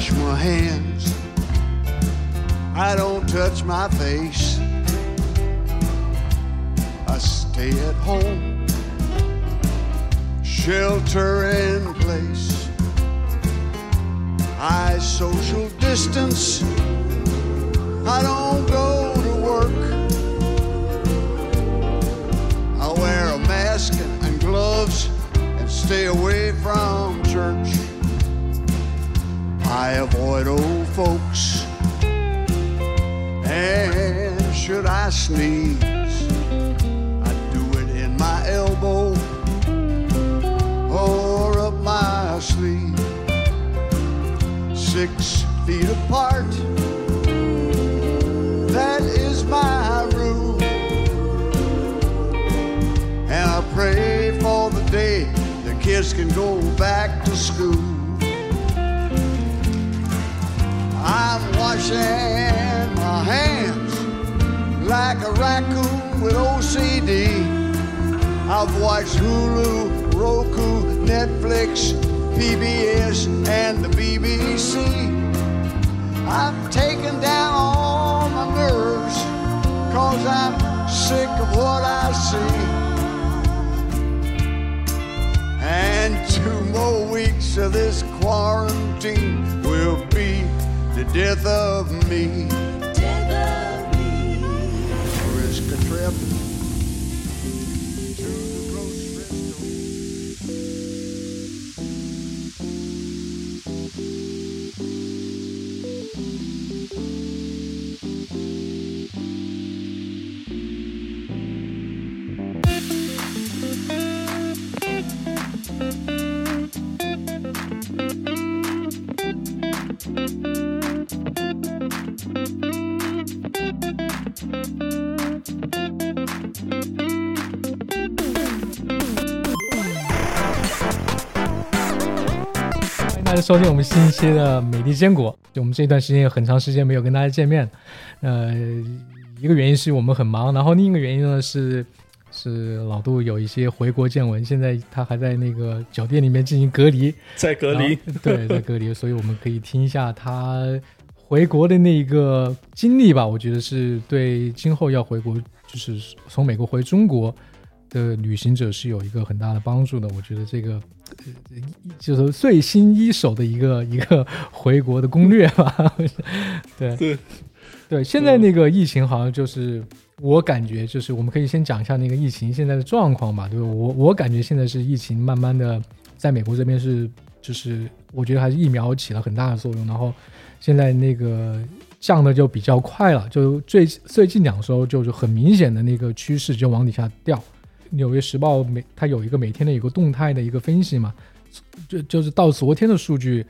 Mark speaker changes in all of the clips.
Speaker 1: wash my hands. I don't touch my face. I stay at home, shelter in place. I social distance. I don't go to work. I wear a mask and gloves and stay away from church. I avoid old folks. And should I sneeze, I do it in my elbow or up my sleeve. Six feet apart, that is my rule. And I pray for the day the kids can go back to school. I'm washing my hands like a raccoon with OCD. I've watched Hulu, Roku, Netflix, PBS, and the BBC. I've taken down all my nerves, cause I'm sick of what I see. And two more weeks of this quarantine will be the death of me.
Speaker 2: 收听我们新一期的美丽坚果。就我们这一段时间有很长时间没有跟大家见面，呃，一个原因是我们很忙，然后另一个原因呢是是老杜有一些回国见闻，现在他还在那个酒店里面进行隔离，
Speaker 3: 在隔离，
Speaker 2: 对，在隔离，所以我们可以听一下他回国的那个经历吧。我觉得是对今后要回国，就是从美国回中国的旅行者是有一个很大的帮助的。我觉得这个呃就是最新一手的一个 一个回国的攻略吧。对
Speaker 3: 对
Speaker 2: 对，现在那个疫情好像就是。我感觉就是，我们可以先讲一下那个疫情现在的状况吧，对吧？我我感觉现在是疫情慢慢的在美国这边是，就是我觉得还是疫苗起了很大的作用，然后现在那个降的就比较快了，就最最近两周就是很明显的那个趋势就往底下掉。纽约时报每它有一个每天的一个动态的一个分析嘛，就就是到昨天的数据，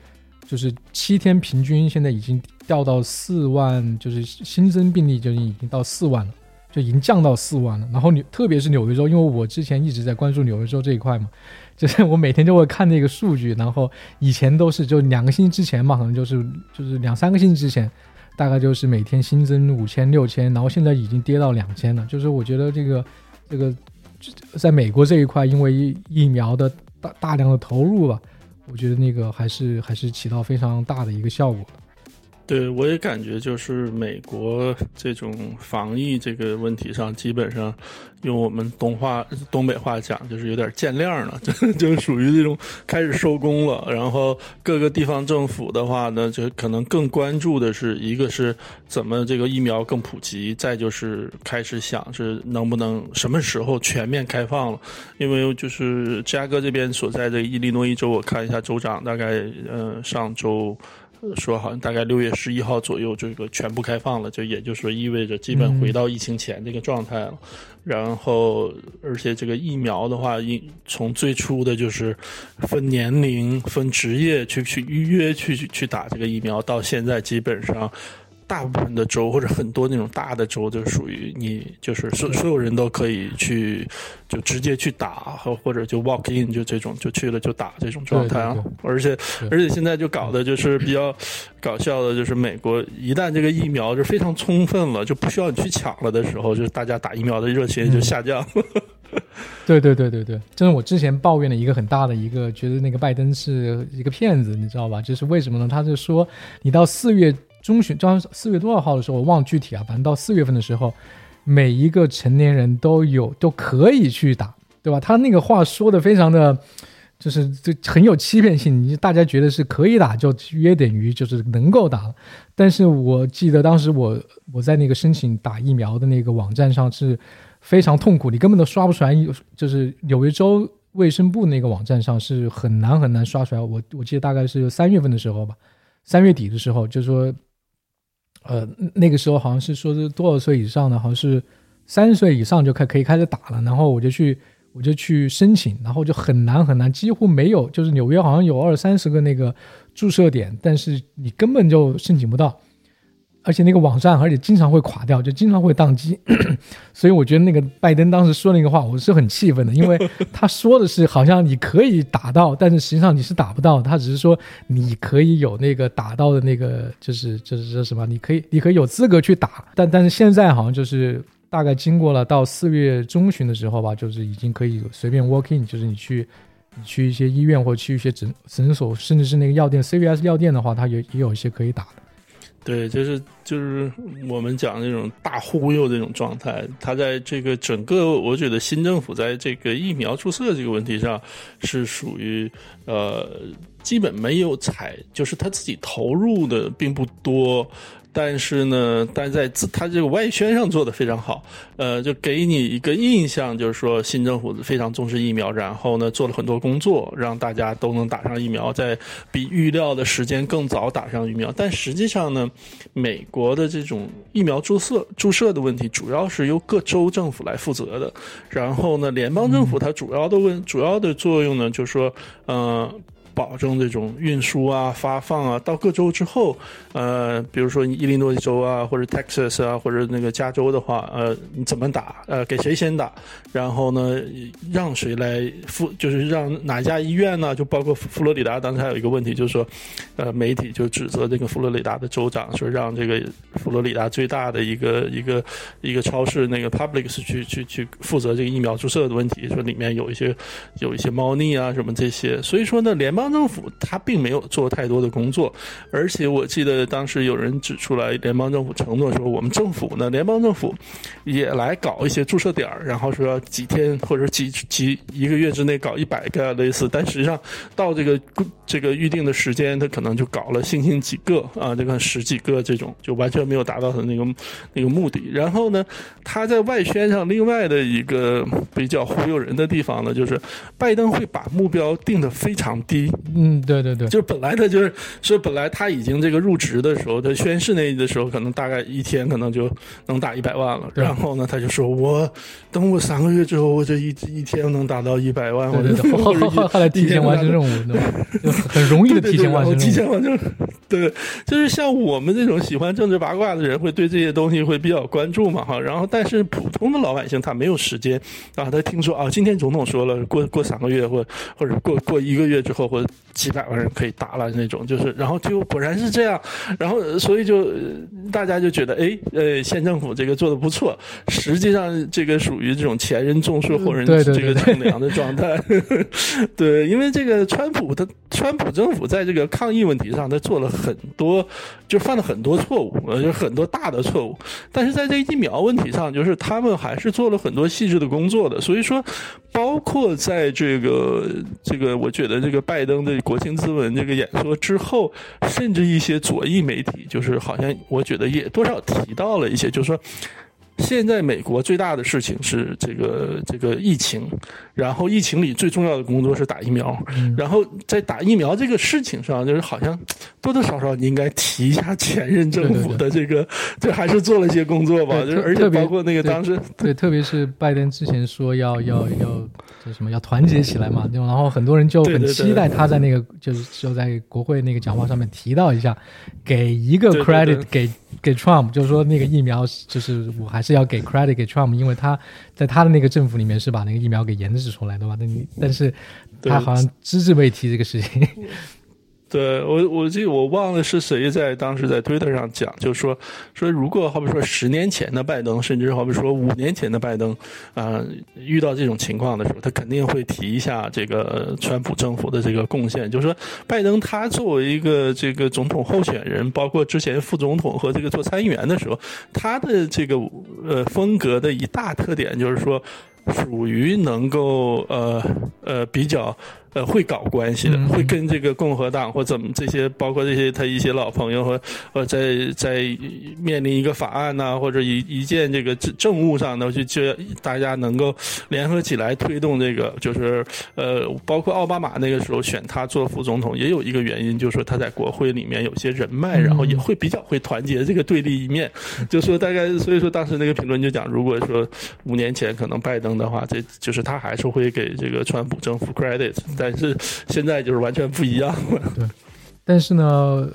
Speaker 2: 就是七天平均现在已经掉到四万，就是新增病例就已经到四万了。就已经降到四万了，然后纽特别是纽约州，因为我之前一直在关注纽约州这一块嘛，就是我每天就会看那个数据，然后以前都是就两个星期之前嘛，可能就是就是两三个星期之前，大概就是每天新增五千六千，然后现在已经跌到两千了，就是我觉得这个这个在美国这一块，因为疫苗的大大量的投入吧，我觉得那个还是还是起到非常大的一个效果。
Speaker 3: 对，我也感觉就是美国这种防疫这个问题上，基本上用我们东话东北话讲，就是有点见亮了，就 就属于这种开始收工了。然后各个地方政府的话呢，就可能更关注的是一个是怎么这个疫苗更普及，再就是开始想是能不能什么时候全面开放了。因为就是芝加哥这边所在的伊利诺伊州，我看一下州长大概呃上周。说好像大概六月十一号左右，这个全部开放了，就也就是说意味着基本回到疫情前这个状态了。然后，而且这个疫苗的话，应从最初的就是分年龄、分职业去去预约去去打这个疫苗，到现在基本上。大部分的州或者很多那种大的州，就属于你就是所所有人都可以去，就直接去打，和或者就 walk in 就这种就去了就打这种状态啊。而且而且现在就搞的就是比较搞笑的，就是美国一旦这个疫苗就非常充分了，就不需要你去抢了的时候，就是大家打疫苗的热情就下降。
Speaker 2: 对对对对对，这是我之前抱怨的一个很大的一个，觉得那个拜登是一个骗子，你知道吧？就是为什么呢？他就说你到四月中旬，到四月多少号的时候，我忘具体啊，反正到四月份的时候，每一个成年人都有都可以去打，对吧？他那个话说的非常的。就是这很有欺骗性，你大家觉得是可以打，就约等于就是能够打了。但是我记得当时我我在那个申请打疫苗的那个网站上是非常痛苦，你根本都刷不出来。就是纽约州卫生部那个网站上是很难很难刷出来。我我记得大概是三月份的时候吧，三月底的时候，就是说，呃，那个时候好像是说是多少岁以上的，好像是三十岁以上就开可以开始打了。然后我就去。我就去申请，然后就很难很难，几乎没有，就是纽约好像有二三十个那个注射点，但是你根本就申请不到，而且那个网站而且经常会垮掉，就经常会宕机，所以我觉得那个拜登当时说那个话，我是很气愤的，因为他说的是好像你可以打到，但是实际上你是打不到，他只是说你可以有那个打到的那个，就是就是说什么，你可以你可以有资格去打，但但是现在好像就是。大概经过了到四月中旬的时候吧，就是已经可以随便 walk in，就是你去，你去一些医院或去一些诊诊所，甚至是那个药店，CVS 药店的话，它也也有一些可以打的。
Speaker 3: 对，就是就是我们讲那种大忽悠这种状态，他在这个整个，我觉得新政府在这个疫苗注射这个问题上是属于呃，基本没有采，就是他自己投入的并不多。但是呢，但在自他这个外宣上做的非常好，呃，就给你一个印象，就是说新政府非常重视疫苗，然后呢做了很多工作，让大家都能打上疫苗，在比预料的时间更早打上疫苗。但实际上呢，美国的这种疫苗注射注射的问题，主要是由各州政府来负责的。然后呢，联邦政府它主要的问主要的作用呢，就是说，嗯。保证这种运输啊、发放啊，到各州之后，呃，比如说伊利诺伊州啊，或者 Texas 啊，或者那个加州的话，呃，你怎么打？呃，给谁先打？然后呢，让谁来负？就是让哪家医院呢？就包括佛罗里达，当时还有一个问题，就是说，呃，媒体就指责这个佛罗里达的州长说，让这个佛罗里达最大的一个 一个一个超市那个 Publix 去去去负责这个疫苗注射的问题，说里面有一些有一些猫腻啊什么这些。所以说呢，联邦。邦政府他并没有做太多的工作，而且我记得当时有人指出来，联邦政府承诺说，我们政府呢，联邦政府也来搞一些注射点儿，然后说几天或者几几一个月之内搞一百个类似，但实际上到这个这个预定的时间，他可能就搞了星星几个啊，这个十几个这种，就完全没有达到他那个那个目的。然后呢，他在外宣上另外的一个比较忽悠人的地方呢，就是拜登会把目标定的非常低。
Speaker 2: 嗯，对对对，
Speaker 3: 就本来他就是说，本来他已经这个入职的时候，他宣誓那的时候，可能大概一天可能就能打一百万了。然后呢，他就说我等我三个月之后，我这一一天能达到一百万。
Speaker 2: 对对对，后后后来提前完成任务，对吧？很容易的提前完成。
Speaker 3: 提前完成，对，就是像我们这种喜欢政治八卦的人，会对这些东西会比较关注嘛，哈。然后，但是普通的老百姓他没有时间啊，他听说啊，今天总统说了，过过三个月或或者过过一个月之后或者。几百万人可以打了那种，就是，然后就果然是这样，然后所以就大家就觉得，哎，呃，县政府这个做的不错，实际上这个属于这种前人种树后人这个乘凉的状态，对，因为这个川普他川普政府在这个抗疫问题上，他做了很多，就犯了很多错误，呃，就很多大的错误，但是在这疫苗问题上，就是他们还是做了很多细致的工作的，所以说，包括在这个这个，我觉得这个拜登的。国情咨文这个演说之后，甚至一些左翼媒体，就是好像我觉得也多少提到了一些，就是说。现在美国最大的事情是这个这个疫情，然后疫情里最重要的工作是打疫苗，然后在打疫苗这个事情上，就是好像多多少少你应该提一下前任政府的这个，这还是做了一些工作吧，就是而且包括那个当时
Speaker 2: 对，特别是拜登之前说要要要叫什么要团结起来嘛，就然后很多人就很期待他在那个就是就在国会那个讲话上面提到一下，给一个 credit 给。给 Trump 就是说那个疫苗，就是我还是要给 credit 给 Trump，因为他在他的那个政府里面是把那个疫苗给研制出来的嘛。那你但是他好像只字未提这个事情。
Speaker 3: 对我，我记得我忘了是谁在当时在推特上讲，就说说如果好比说十年前的拜登，甚至好比说五年前的拜登，啊，遇到这种情况的时候，他肯定会提一下这个川普政府的这个贡献。就是说，拜登他作为一个这个总统候选人，包括之前副总统和这个做参议员的时候，他的这个呃风格的一大特点就是说，属于能够呃呃比较。呃，会搞关系的，会跟这个共和党或怎么这些，包括这些他一些老朋友和呃，在在面临一个法案呐，或者一一件这个政政务上呢，就就大家能够联合起来推动这个，就是呃，包括奥巴马那个时候选他做副总统，也有一个原因，就是说他在国会里面有些人脉，然后也会比较会团结这个对立一面。就说大概，所以说当时那个评论就讲，如果说五年前可能拜登的话，这就是他还是会给这个川普政府 credit。但是现在就是完全不一样了。
Speaker 2: 对，但是呢，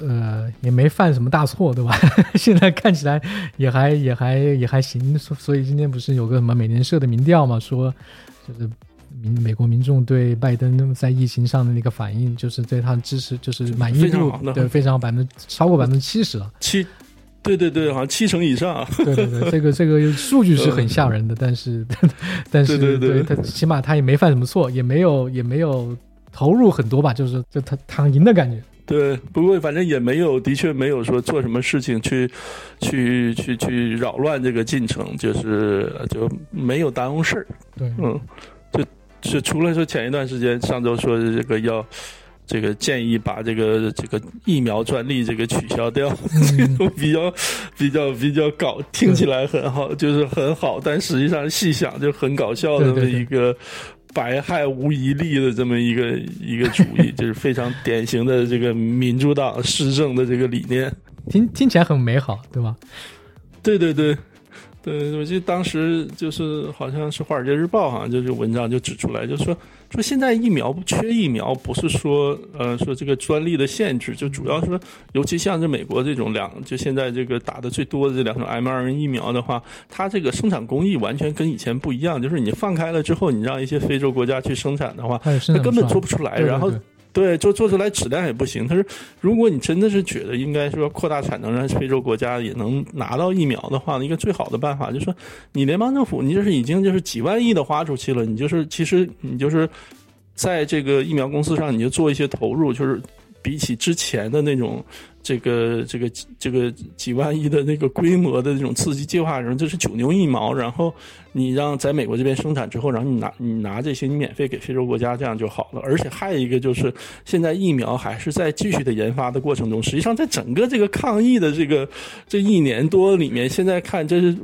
Speaker 2: 呃，也没犯什么大错，对吧？现在看起来也还也还也还行。所所以今天不是有个什么美联社的民调嘛，说就是民美国民众对拜登在疫情上的那个反应，就是对他的支持，就是满意度对非常百分之超过百分之七十了。
Speaker 3: 七，对对对，好像七成以上。
Speaker 2: 对对对，这个这个数据是很吓人的，但是 但是
Speaker 3: 对对
Speaker 2: 对，他起码他也没犯什么错，也没有也没有。投入很多吧，就是就他躺赢的感觉。
Speaker 3: 对，不过反正也没有，的确没有说做什么事情去，去去去扰乱这个进程，就是就没有耽误事儿。
Speaker 2: 对，
Speaker 3: 嗯，就就除了说前一段时间上周说的这个要这个建议把这个这个疫苗专利这个取消掉，这种 比较比较比较搞，听起来很好，就是很好，但实际上细想就很搞笑的这么一个。百害无一利的这么一个一个主意，就是非常典型的这个民主党施政的这个理念，
Speaker 2: 听听起来很美好，对吧？
Speaker 3: 对对对。对，我记得当时就是好像是《华尔街日报》好像就是文章就指出来，就说说现在疫苗不缺疫苗，不是说呃说这个专利的限制，就主要说，尤其像这美国这种两，就现在这个打的最多的这两种 mRNA 疫苗的话，它这个生产工艺完全跟以前不一样，就是你放开了之后，你让一些非洲国家去生产的话，它根本做不出来，然后。对，对做做出来质量也不行。他说，如果你真的是觉得应该说扩大产能，让非洲国家也能拿到疫苗的话，一个最好的办法就是说，你联邦政府，你就是已经就是几万亿的花出去了，你就是其实你就是在这个疫苗公司上，你就做一些投入，就是比起之前的那种。这个这个这个几万亿的那个规模的这种刺激计划中，这是九牛一毛。然后你让在美国这边生产之后，然后你拿你拿这些，你免费给非洲国家，这样就好了。而且还有一个就是，现在疫苗还是在继续的研发的过程中。实际上，在整个这个抗疫的这个这一年多里面，现在看这是。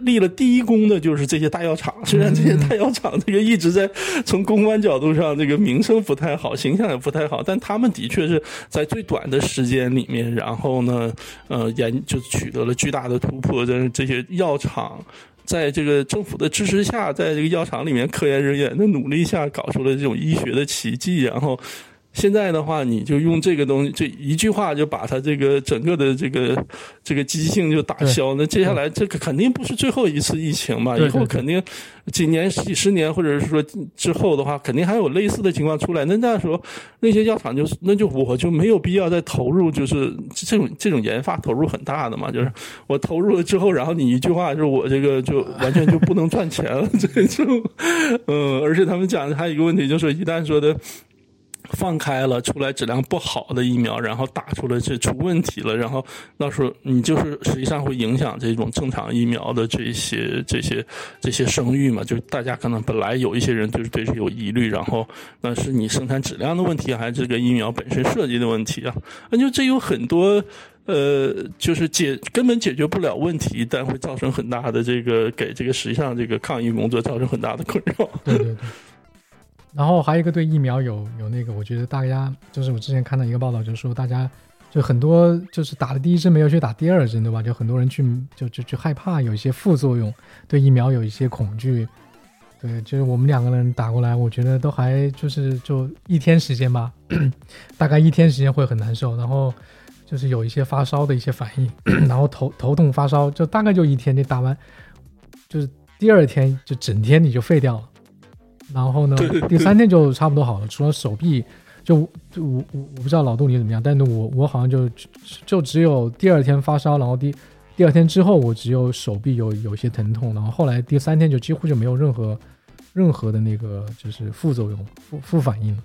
Speaker 3: 立了第一功的就是这些大药厂，虽然这些大药厂这个一直在从公关角度上这个名声不太好，形象也不太好，但他们的确是在最短的时间里面，然后呢，呃，研就取得了巨大的突破。这这些药厂在这个政府的支持下，在这个药厂里面科研人员的努力下，搞出了这种医学的奇迹，然后。现在的话，你就用这个东西，这一句话就把它这个整个的这个这个积极性就打消。那接下来这个肯定不是最后一次疫情嘛？以后肯定几年、几十年，或者是说之后的话，肯定还有类似的情况出来。那那时候那些药厂就那就我就没有必要再投入，就是这种这种研发投入很大的嘛。就是我投入了之后，然后你一句话，就是我这个就完全就不能赚钱了。这就嗯，而且他们讲的还有一个问题，就是一旦说的。放开了，出来质量不好的疫苗，然后打出来这出问题了，然后到时候你就是实际上会影响这种正常疫苗的这些这些这些声誉嘛？就大家可能本来有一些人就是对这有疑虑，然后那是你生产质量的问题，还是这个疫苗本身设计的问题啊？那就这有很多呃，就是解根本解决不了问题，但会造成很大的这个给这个实际上这个抗疫工作造成很大的困
Speaker 2: 扰。对对对。然后还有一个对疫苗有有那个，我觉得大家就是我之前看到一个报道，就是说大家就很多就是打了第一针没有去打第二针，对吧？就很多人去就就就害怕有一些副作用，对疫苗有一些恐惧。对，就是我们两个人打过来，我觉得都还就是就一天时间吧，大概一天时间会很难受，然后就是有一些发烧的一些反应，然后头头痛发烧，就大概就一天，你打完就是第二天就整天你就废掉了。然后呢，第三天就差不多好了，除了手臂就就我我我不知道老杜你怎么样，但是我我好像就就只有第二天发烧，然后第第二天之后我只有手臂有有些疼痛，然后后来第三天就几乎就没有任何任何的那个就是副作用副副反应。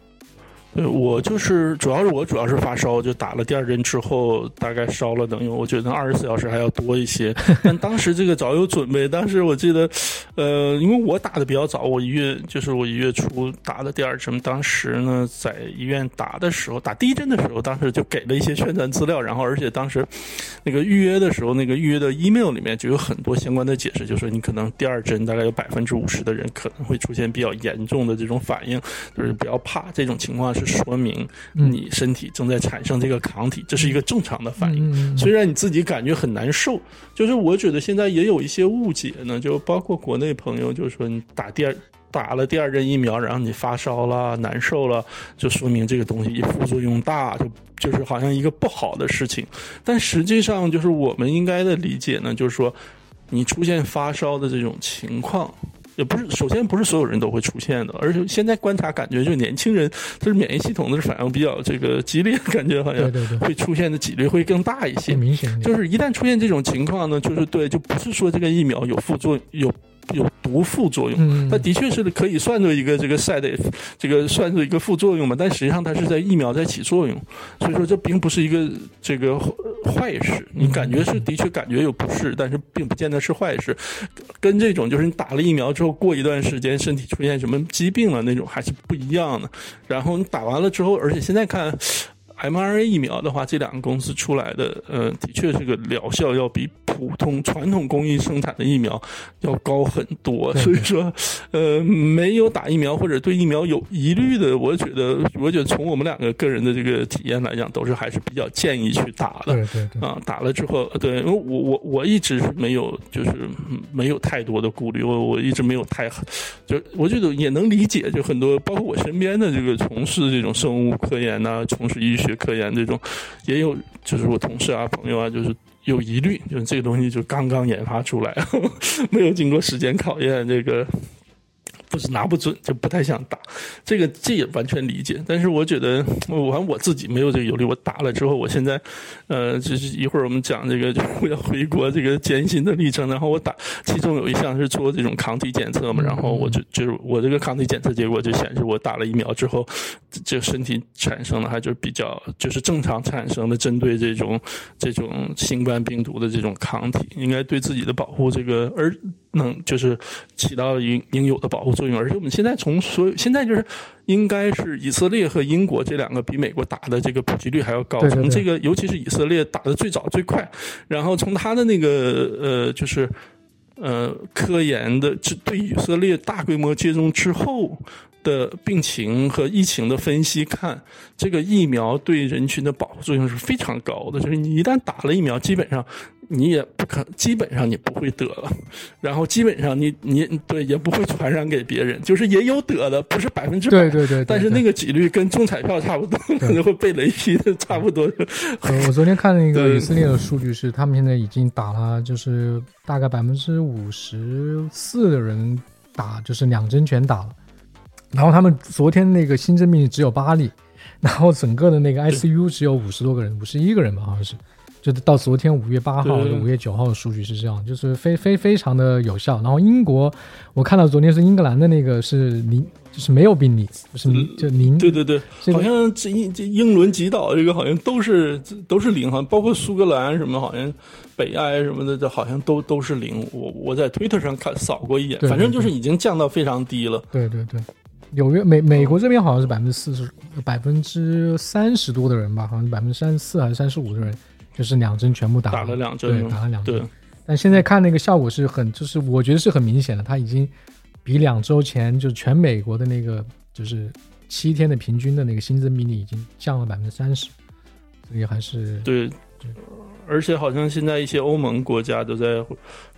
Speaker 3: 对我就是主要是我主要是发烧，就打了第二针之后，大概烧了能有我觉得二十四小时还要多一些。但当时这个早有准备，当时我记得，呃，因为我打的比较早，我一月就是我一月初打的第二针。当时呢，在医院打的时候，打第一针的时候，当时就给了一些宣传资料，然后而且当时那个预约的时候，那个预约的 email 里面就有很多相关的解释，就说你可能第二针大概有百分之五十的人可能会出现比较严重的这种反应，就是不要怕这种情况。是说明你身体正在产生这个抗体，这是一个正常的反应。虽然你自己感觉很难受，就是我觉得现在也有一些误解呢，就包括国内朋友就是说你打第二打了第二针疫苗，然后你发烧了、难受了，就说明这个东西副作用大，就就是好像一个不好的事情。但实际上，就是我们应该的理解呢，就是说你出现发烧的这种情况。也不是，首先不是所有人都会出现的，而且现在观察感觉，就年轻人，就是免疫系统的反应比较这个激烈，感觉好像会出现的几率会更大一些。
Speaker 2: 明显，
Speaker 3: 就是一旦出现这种情况呢，就是对，就不是说这个疫苗有副作用有。有毒副作用，它的确是可以算作一个这个 side，这个算作一个副作用嘛？但实际上它是在疫苗在起作用，所以说这并不是一个这个坏事。你感觉是的确感觉有不适，但是并不见得是坏事。跟这种就是你打了疫苗之后过一段时间身体出现什么疾病了那种还是不一样的。然后你打完了之后，而且现在看。mRNA 疫苗的话，这两个公司出来的，呃，的确这个疗效要比普通传统工艺生产的疫苗要高很多。所以说，呃，没有打疫苗或者对疫苗有疑虑的，我觉得，我觉得从我们两个个人的这个体验来讲，都是还是比较建议去打的。
Speaker 2: 对对对。
Speaker 3: 啊，打了之后，对，因为我我我一直是没有，就是没有太多的顾虑，我我一直没有太，就我觉得也能理解，就很多包括我身边的这个从事这种生物科研呐，从事医学。科研这种也有，就是我同事啊、朋友啊，就是有疑虑，就是这个东西就刚刚研发出来，没有经过时间考验，这个。不是拿不准，就不太想打，这个这也完全理解。但是我觉得，我反正我自己没有这个忧虑。我打了之后，我现在，呃，就是一会儿我们讲这个就 要回国这个艰辛的历程。然后我打，其中有一项是做这种抗体检测嘛，然后我就就是我这个抗体检测结果就显示，我打了疫苗之后，这身体产生了还就是比较就是正常产生的针对这种这种新冠病毒的这种抗体，应该对自己的保护这个而。能就是起到应应有的保护作用，而且我们现在从所有现在就是应该是以色列和英国这两个比美国打的这个普及率还要高，从这个尤其是以色列打的最早最快，然后从他的那个呃就是呃科研的这对以色列大规模接种之后的病情和疫情的分析看，这个疫苗对人群的保护作用是非常高的，就是你一旦打了疫苗，基本上。你也不可，基本上你不会得了，然后基本上你你对也不会传染给别人，就是也有得的，不是百分之百，
Speaker 2: 对对对，
Speaker 3: 但是那个几率跟中彩票差不多，可能会被雷劈的差不多。
Speaker 2: 我昨天看那个以色列的数据是，他们现在已经打了，就是大概百分之五十四的人打，就是两针全打了，然后他们昨天那个新增病例只有八例，然后整个的那个 ICU 只有五十多个人，五十一个人吧，好像是。就是到昨天五月八号、五月九号的数据是这样，就是非非非常的有效。然后英国，我看到昨天是英格兰的那个是零，就是没有病例，就是就零。
Speaker 3: 对对对，好像这英这英伦几岛这个好像都是都是零，好像包括苏格兰什么，好像北爱什么的，这好像都都是零。我我在推特上看扫过一眼，反正就是已经降到非常低了。
Speaker 2: 对对对，纽约美美国这边好像是百分之四十，百分之三十多的人吧，好像百分之三十四还是三十五的人。就是两针全部打
Speaker 3: 打了两针，
Speaker 2: 对，打了两针。但现在看那个效果是很，就是我觉得是很明显的，它已经比两周前就全美国的那个就是七天的平均的那个新增病例已经降了百分之三十，所以还是
Speaker 3: 对。而且好像现在一些欧盟国家都在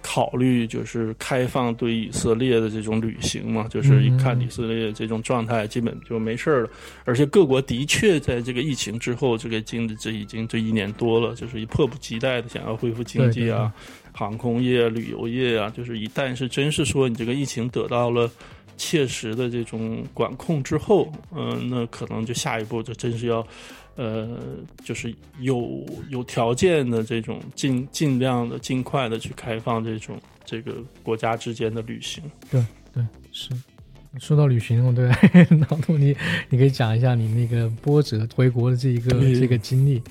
Speaker 3: 考虑，就是开放对以色列的这种旅行嘛，就是一看以色列这种状态，基本就没事儿了。而且各国的确在这个疫情之后，这个经这已经这一年多了，就是迫不及待的想要恢复经济啊，航空业、旅游业啊，就是一旦是真是说你这个疫情得到了。切实的这种管控之后，嗯、那可能就下一步就真是要，呃，就是有有条件的这种尽尽量的尽快的去开放这种这个国家之间的旅行。
Speaker 2: 对对，是。说到旅行，我，对，老杜，你你可以讲一下你那个波折回国的这一个这个经历。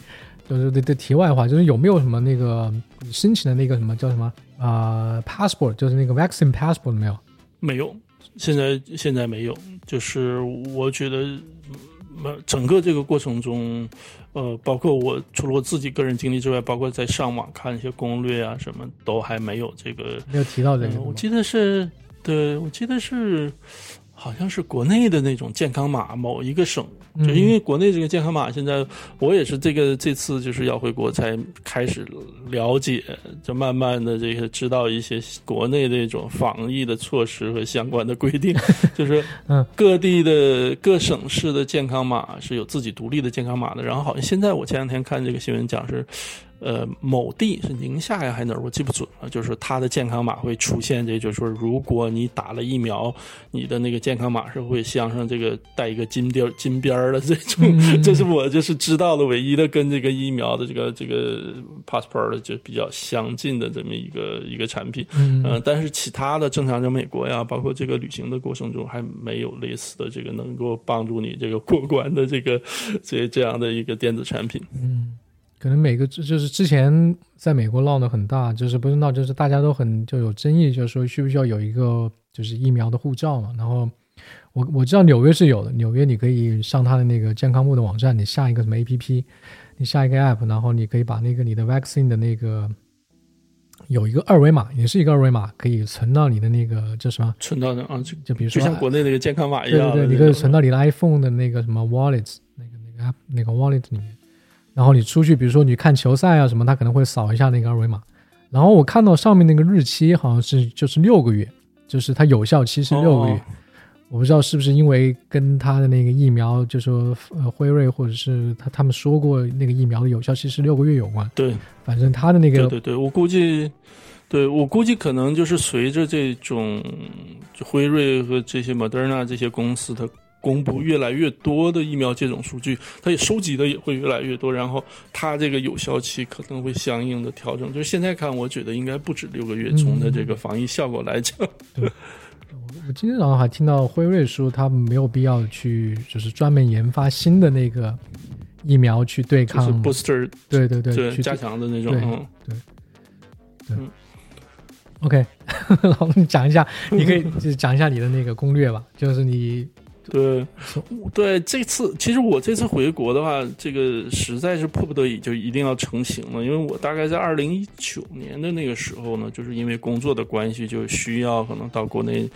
Speaker 2: 就是对对，题外话，就是有没有什么那个你申请的那个什么叫什么啊、呃 passport，就是那个 vaccine passport 没有？
Speaker 3: 没有，现在现在没有。就是我觉得，嗯，整个这个过程中，呃，包括我除了我自己个人经历之外，包括在上网看一些攻略啊，什么都还没有这个。
Speaker 2: 没有提到这个。
Speaker 3: 我记得是，对我记得是，好像是国内的那种健康码，某一个省。
Speaker 2: 嗯
Speaker 3: 就因为国内这个健康码，现在我也是这个这次就是要回国才开始了解，就慢慢的这个知道一些国内这种防疫的措施和相关的规定，就是
Speaker 2: 嗯
Speaker 3: 各地的各省市的健康码是有自己独立的健康码的。然后好像现在我前两天看这个新闻讲是。呃，某地是宁夏呀还是哪儿，我记不准了。就是它的健康码会出现，这就是说，如果你打了疫苗，你的那个健康码是会镶上这个带一个金边儿金边儿的这种，
Speaker 2: 嗯
Speaker 3: 这是我就是知道的唯一的跟这个疫苗的这个这个 passport 的就比较相近的这么一个一个产品。
Speaker 2: 嗯
Speaker 3: 嗯、但是其他的正常在美国呀，包括这个旅行的过程中，还没有类似的这个能够帮助你这个过关的这个这这样的一个电子产品。
Speaker 2: 嗯，可能每个就是之前在美国闹得很大，就是不是闹，就是大家都很就有争议，就是说需不需要有一个就是疫苗的护照嘛。然后我我知道纽约是有的，纽约你可以上它的那个健康部的网站，你下一个什么 APP，你下一个 App，然后你可以把那个你的 vaccine 的那个有一个二维码，也是一个二维码，可以存到你的那个叫什么？
Speaker 3: 存到的啊，就
Speaker 2: 就比如说
Speaker 3: 就像国内那个健康码一样对，
Speaker 2: 对对，你可以存到你的 iPhone 的那个什么 Wallet 那个那个 App 那个 Wallet 里面，然后你出去，比如说你看球赛啊什么，他可能会扫一下那个二维码。然后我看到上面那个日期好像是就是六个月，就是它有效期是六个月。
Speaker 3: 哦
Speaker 2: 我不知道是不是因为跟他的那个疫苗，就说呃辉瑞或者是他他们说过那个疫苗的有效期是六个月有关。
Speaker 3: 对
Speaker 2: 反正他的那个
Speaker 3: 对对对，我估计，对我估计可能就是随着这种辉瑞和这些 Moderna 这些公司它公布越来越多的疫苗接种数据，它也收集的也会越来越多，然后它这个有效期可能会相应的调整。就是现在看，我觉得应该不止六个月，
Speaker 2: 嗯
Speaker 3: 从的这个防疫效果来讲，
Speaker 2: 我今天早上还听到辉瑞说，他们没有必要去，就是专门研发新的那个疫苗去对抗
Speaker 3: 就是
Speaker 2: 抗。
Speaker 3: booster
Speaker 2: 对对对，去
Speaker 3: 加强的那种，
Speaker 2: 对
Speaker 3: 嗯。
Speaker 2: OK，然后你讲一下，你可以就讲一下你的那个攻略吧，就是你
Speaker 3: 对，对，这次其实我这次回国的话，这个实在是迫不得已，就一定要成行了。因为我大概在二零一九年的那个时候呢，就是因为工作的关系，就需要可能到国内，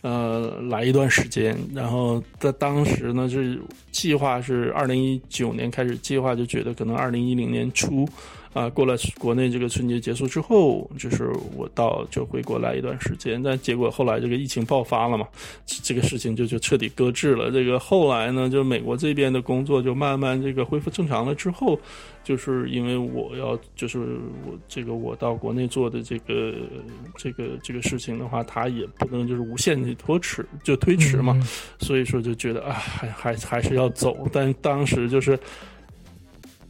Speaker 3: 呃，来一段时间。然后在当时呢，是计划是二零一九年开始计划，就觉得可能二零一零年初。啊，过了国内这个春节结束之后，就是我到就回国来一段时间，但结果后来这个疫情爆发了嘛，这这个事情就就彻底搁置了。这个后来呢，就美国这边的工作就慢慢这个恢复正常了之后，就是因为我要就是我这个我到国内做的这个这个这个事情的话，它也不能就是无限的拖迟就推迟嘛，
Speaker 2: 嗯
Speaker 3: 所以说就觉得啊，还还还是要走，但当时就是。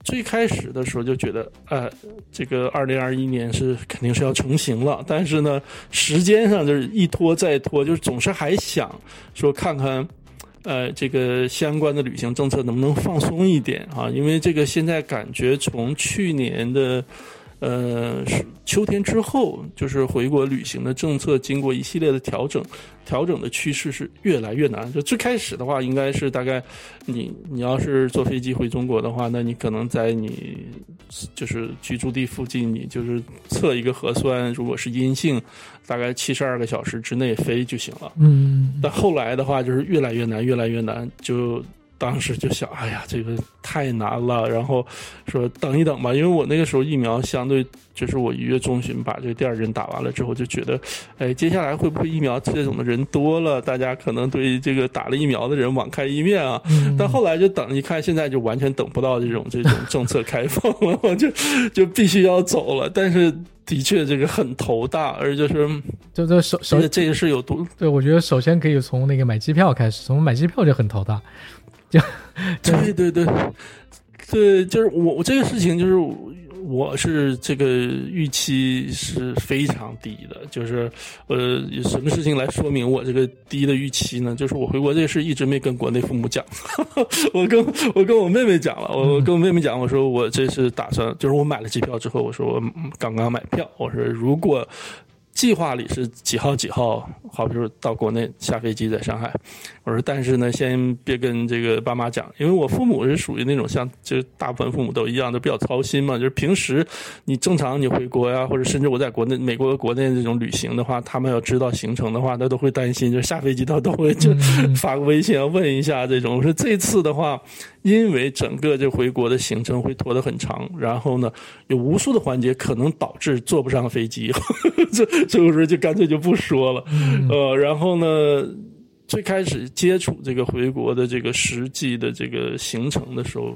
Speaker 3: 最开始的时候就觉得，呃，这个二零二一年是肯定是要成型了，但是呢，时间上就是一拖再拖，就总是还想说看看，呃，这个相关的旅行政策能不能放松一点啊？因为这个现在感觉从去年的。呃，是秋天之后，就是回国旅行的政策经过一系列的调整，调整的趋势是越来越难。就最开始的话，应该是大概你你要是坐飞机回中国的话，那你可能在你就是居住地附近，你就是测一个核酸，如果是阴性，大概七十二个小时之内飞就行了。
Speaker 2: 嗯，
Speaker 3: 但后来的话，就是越来越难，越来越难，就。当时就想，哎呀，这个太难了。然后说等一等吧，因为我那个时候疫苗相对就是我一月中旬把这个第二针打完了之后，就觉得，哎，接下来会不会疫苗接种的人多了，大家可能对这个打了疫苗的人网开一面啊？
Speaker 2: 嗯
Speaker 3: 但后来就等一看，现在就完全等不到这种这种政策开放了，我就就必须要走了。但是的确这个很头大，而就是
Speaker 2: 就这首首
Speaker 3: 这个这个是有多
Speaker 2: 对，我觉得首先可以从那个买机票开始，从买机票就很头大。就
Speaker 3: 对对对对，就是我我这个事情就是我是这个预期是非常低的，就是呃什么事情来说明我这个低的预期呢？就是我回国这事一直没跟国内父母讲，我跟我跟我妹妹讲了，我跟我妹妹讲，我说我这是打算，就是我买了机票之后，我说我刚刚买票，我说如果。计划里是几号几号，好比说到国内下飞机在上海，我说但是呢，先别跟这个爸妈讲，因为我父母是属于那种像就是大部分父母都一样，都比较操心嘛。就是平时你正常你回国呀，或者甚至我在国内美国国内这种旅行的话，他们要知道行程的话，他都会担心，就是下飞机他都会就发个微信要问一下这种。我说这次的话。因为整个这回国的行程会拖得很长，然后呢，有无数的环节可能导致坐不上飞机，这这个时候就干脆就不说了。呃，然后呢，最开始接触这个回国的这个实际的这个行程的时候，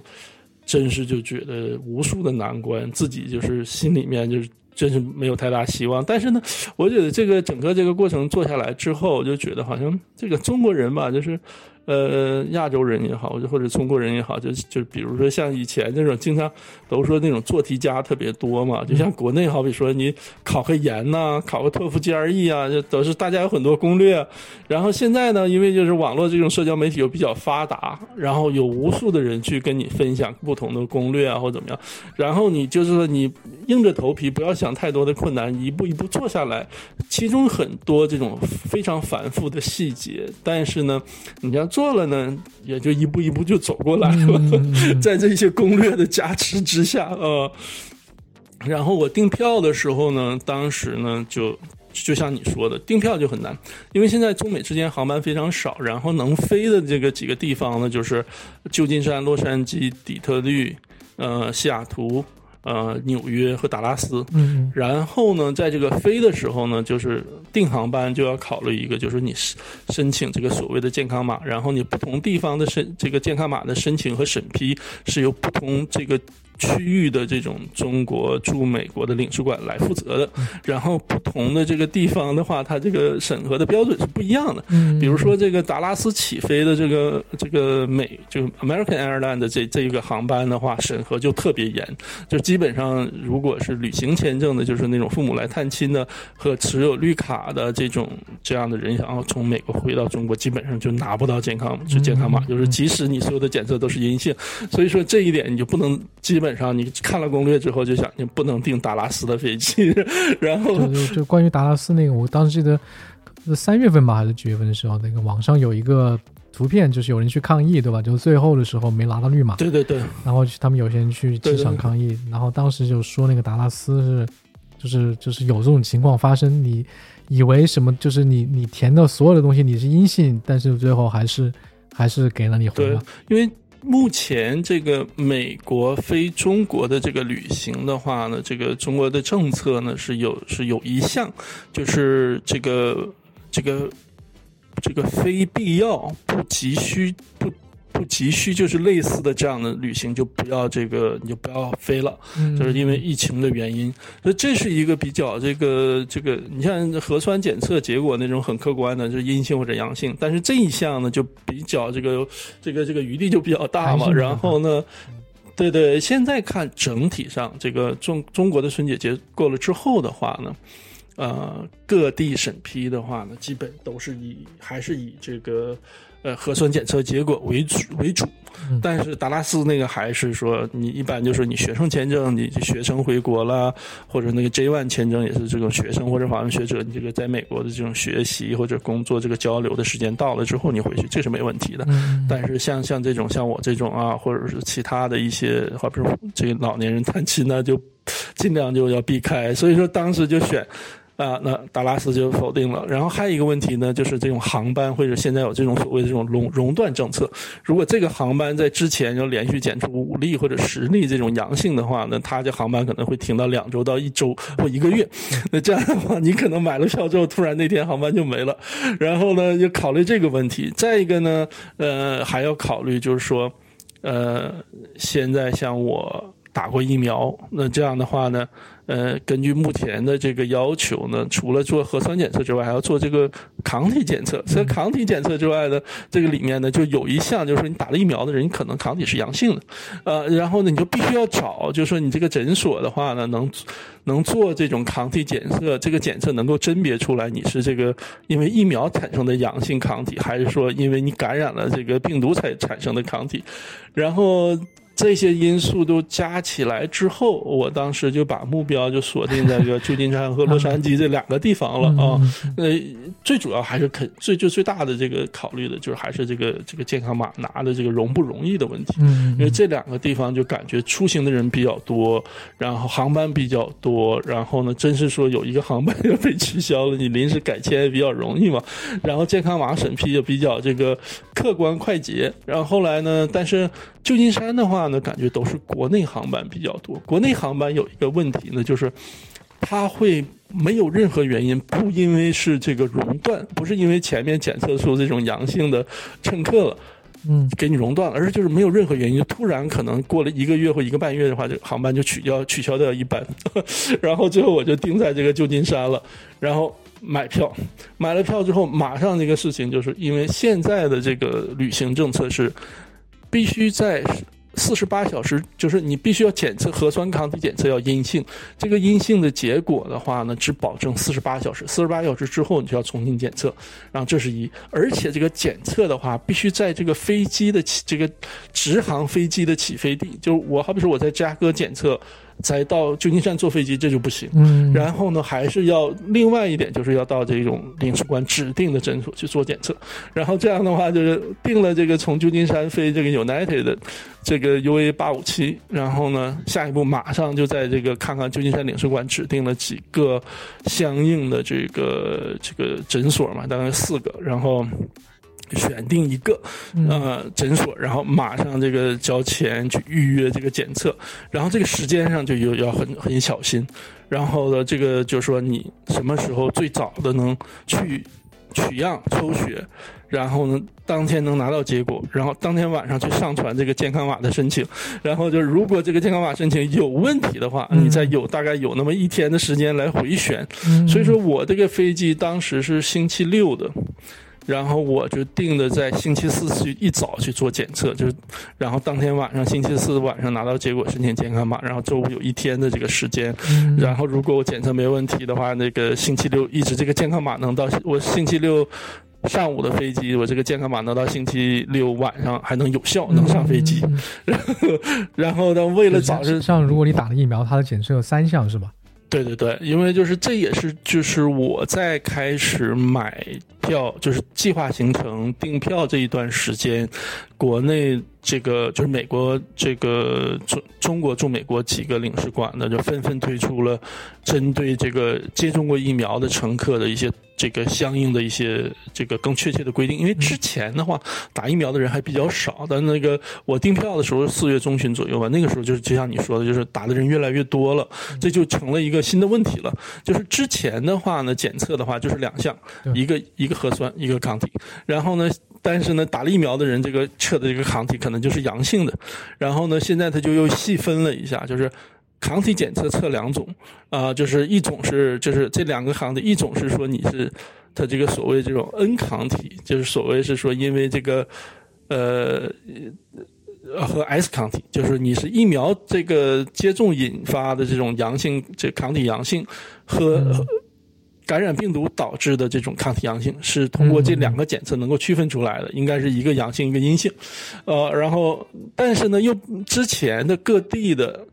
Speaker 3: 真是就觉得无数的难关，自己就是心里面就是真是没有太大希望。但是呢，我觉得这个整个这个过程做下来之后，就觉得好像这个中国人吧，就是。呃，亚洲人也好，或者中国人也好，就就比如说像以前那种，经常都说那种做题家特别多嘛。就像国内，好比说你考个研呐，考个托福 GRE 啊，这都是大家有很多攻略。然后现在呢，因为就是网络这种社交媒体又比较发达，然后有无数的人去跟你分享不同的攻略啊，或怎么样。然后你就是说你硬着头皮，不要想太多的困难，一步一步做下来。其中很多这种非常繁复的细节，但是呢，你像。做了呢，也就一步一步就走过来了，在这些攻略的加持之下呃。然后我订票的时候呢，当时呢就就像你说的，订票就很难，因为现在中美之间航班非常少，然后能飞的这个几个地方呢，就是旧金山、洛杉矶、底特律、呃西雅图。呃，纽约和达拉斯，
Speaker 2: 嗯，
Speaker 3: 然后呢，在这个飞的时候呢，就是订航班就要考虑一个，就是你申请这个所谓的健康码，然后你不同地方的申这个健康码的申请和审批是由不同这个。区域的这种中国驻美国的领事馆来负责的，然后不同的这个地方的话，它这个审核的标准是不一样的。
Speaker 2: 嗯，
Speaker 3: 比如说这个达拉斯起飞的这个这个美就 American Airlines 的这这一个航班的话，审核就特别严，就基本上如果是旅行签证的，就是那种父母来探亲的和持有绿卡的这种这样的人，想要从美国回到中国，基本上就拿不到健康就健康码，就是即使你所有的检测都是阴性，所以说这一点你就不能基本。基本上，你看了攻略之后就想，你不能订达拉斯的飞机。然后，
Speaker 2: 就就关于达拉斯那个，我当时记得三月份吧，还是几月份的时候，那个网上有一个图片，就是有人去抗议，对吧？就是最后的时候没拿到绿码。
Speaker 3: 对对对。
Speaker 2: 然后他们有些人去机场抗议，然后当时就说那个达拉斯是，就是就是有这种情况发生。你以为什么？就是你你填的所有的东西你是阴性，但是最后还是还是给了你回了，
Speaker 3: 因为。目前这个美国非中国的这个旅行的话呢，这个中国的政策呢是有是有一项，就是这个这个这个非必要不急需不。不急需就是类似的这样的旅行就不要这个你就不要飞了，就是因为疫情的原因，所以这是一个比较这个这个你像核酸检测结果那种很客观的，就是阴性或者阳性，但是这一项呢就比较这个这个这个余地就比较大嘛。然后呢，对对，现在看整体上这个中中国的春节节过了之后的话呢，呃，各地审批的话呢，基本都是以还是以这个。呃，核酸检测结果为主为主，但是达拉斯那个还是说，你一般就是你学生签证，你学生回国了，或者那个 J one 签证也是这种学生或者访问学者，你这个在美国的这种学习或者工作这个交流的时间到了之后，你回去这是没问题的。但是像像这种像我这种啊，或者是其他的一些，好比如这个老年人探亲呢，就尽量就要避开。所以说当时就选。啊，那达拉斯就否定了。然后还有一个问题呢，就是这种航班或者现在有这种所谓的这种熔熔断政策。如果这个航班在之前要连续检出五例或者十例这种阳性的话，那它这航班可能会停到两周到一周或一个月。那这样的话，你可能买了票之后，突然那天航班就没了。然后呢，就考虑这个问题。再一个呢，呃，还要考虑就是说，呃，现在像我。打过疫苗。那这样的话呢，呃，根据目前的这个要求呢，除了做核酸检测之外，还要做这个抗体检测。所以抗体检测之外呢，这个里面呢就有一项，就是说你打了疫苗的人，你可能抗体是阳性的，呃，然后呢你就必须要找，就是说你这个诊所的话呢，能能做这种抗体检测，这个检测能够甄别出来你是这个因为疫苗产生的阳性抗体，还是说因为你感染了这个病毒才产生的抗体，然后。这些因素都加起来之后，我当时就把目标就锁定在这个旧金山和洛杉矶这两个地方了啊。呃，最主要还是肯最就最大的这个考虑的就是还是这个这个健康码拿的这个容不容易的问题。因为这两个地方就感觉出行的人比较多，然后航班比较多，然后呢，真是说有一个航班要被取消了，你临时改签也比较容易嘛。然后健康码审批也比较这个客观快捷。然后后来呢，但是旧金山的话。呢，感觉都是国内航班比较多。国内航班有一个问题呢，就是它会没有任何原因，不因为是这个熔断，不是因为前面检测出这种阳性的乘客了，
Speaker 2: 嗯，
Speaker 3: 给你熔断了，而是就是没有任何原因，突然可能过了一个月或一个半月的话，这航班就取消取消掉一班。然后最后我就定在这个旧金山了，然后买票，买了票之后，马上这个事情就是因为现在的这个旅行政策是必须在。四十八小时就是你必须要检测核酸抗体检测要阴性，这个阴性的结果的话呢，只保证四十八小时，四十八小时之后你就要重新检测，然后这是一，而且这个检测的话必须在这个飞机的起这个直航飞机的起飞地，就是我好比说我在芝加哥检测。再到旧金山坐飞机这就不行，
Speaker 2: 嗯，
Speaker 3: 然后呢，还是要另外一点，就是要到这种领事馆指定的诊所去做检测，然后这样的话就是定了这个从旧金山飞这个 United 的这个 UA 八五七，然后呢，下一步马上就在这个看看旧金山领事馆指定了几个相应的这个这个诊所嘛，大概四个，然后。选定一个呃诊所，然后马上这个交钱去预约这个检测，然后这个时间上就有要很很小心，然后呢，这个就说你什么时候最早的能去取样抽血，然后呢当天能拿到结果，然后当天晚上去上传这个健康码的申请，然后就如果这个健康码申请有问题的话，你再有大概有那么一天的时间来回旋，所以说我这个飞机当时是星期六的。然后我就定的在星期四去一早去做检测，就是，然后当天晚上星期四晚上拿到结果申请健康码，然后周五有一天的这个时间，然后如果我检测没问题的话，那个星期六一直这个健康码能到我星期六上午的飞机，我这个健康码能到星期六晚上还能有效能上飞机，然后然后呢，为了早日
Speaker 2: 像如果你打了疫苗，它的检测有三项是吧？
Speaker 3: 对对对，因为就是这也是就是我在开始买票，就是计划行程订票这一段时间，国内这个就是美国这个中中国驻美国几个领事馆呢，就纷纷推出了针对这个接种过疫苗的乘客的一些。这个相应的一些这个更确切的规定，因为之前的话打疫苗的人还比较少，但那个我订票的时候四月中旬左右吧，那个时候就是就像你说的，就是打的人越来越多了，这就成了一个新的问题了。就是之前的话呢，检测的话就是两项，一个一个核酸，一个抗体，然后呢，但是呢，打了疫苗的人这个测的这个抗体可能就是阳性的，然后呢，现在他就又细分了一下，就是。抗体检测测两种，啊，就是一种是就是这两个抗体，一种是说你是他这个所谓这种 N 抗体，就是所谓是说因为这个呃和 S 抗体，就是你是疫苗这个接种引发的这种阳性，这抗体阳性和感染病毒导致的这种抗体阳性，是通过这两个检测能够区分出来的，应该是一个阳性一个阴性，呃，然后但是呢，又之前的各地的。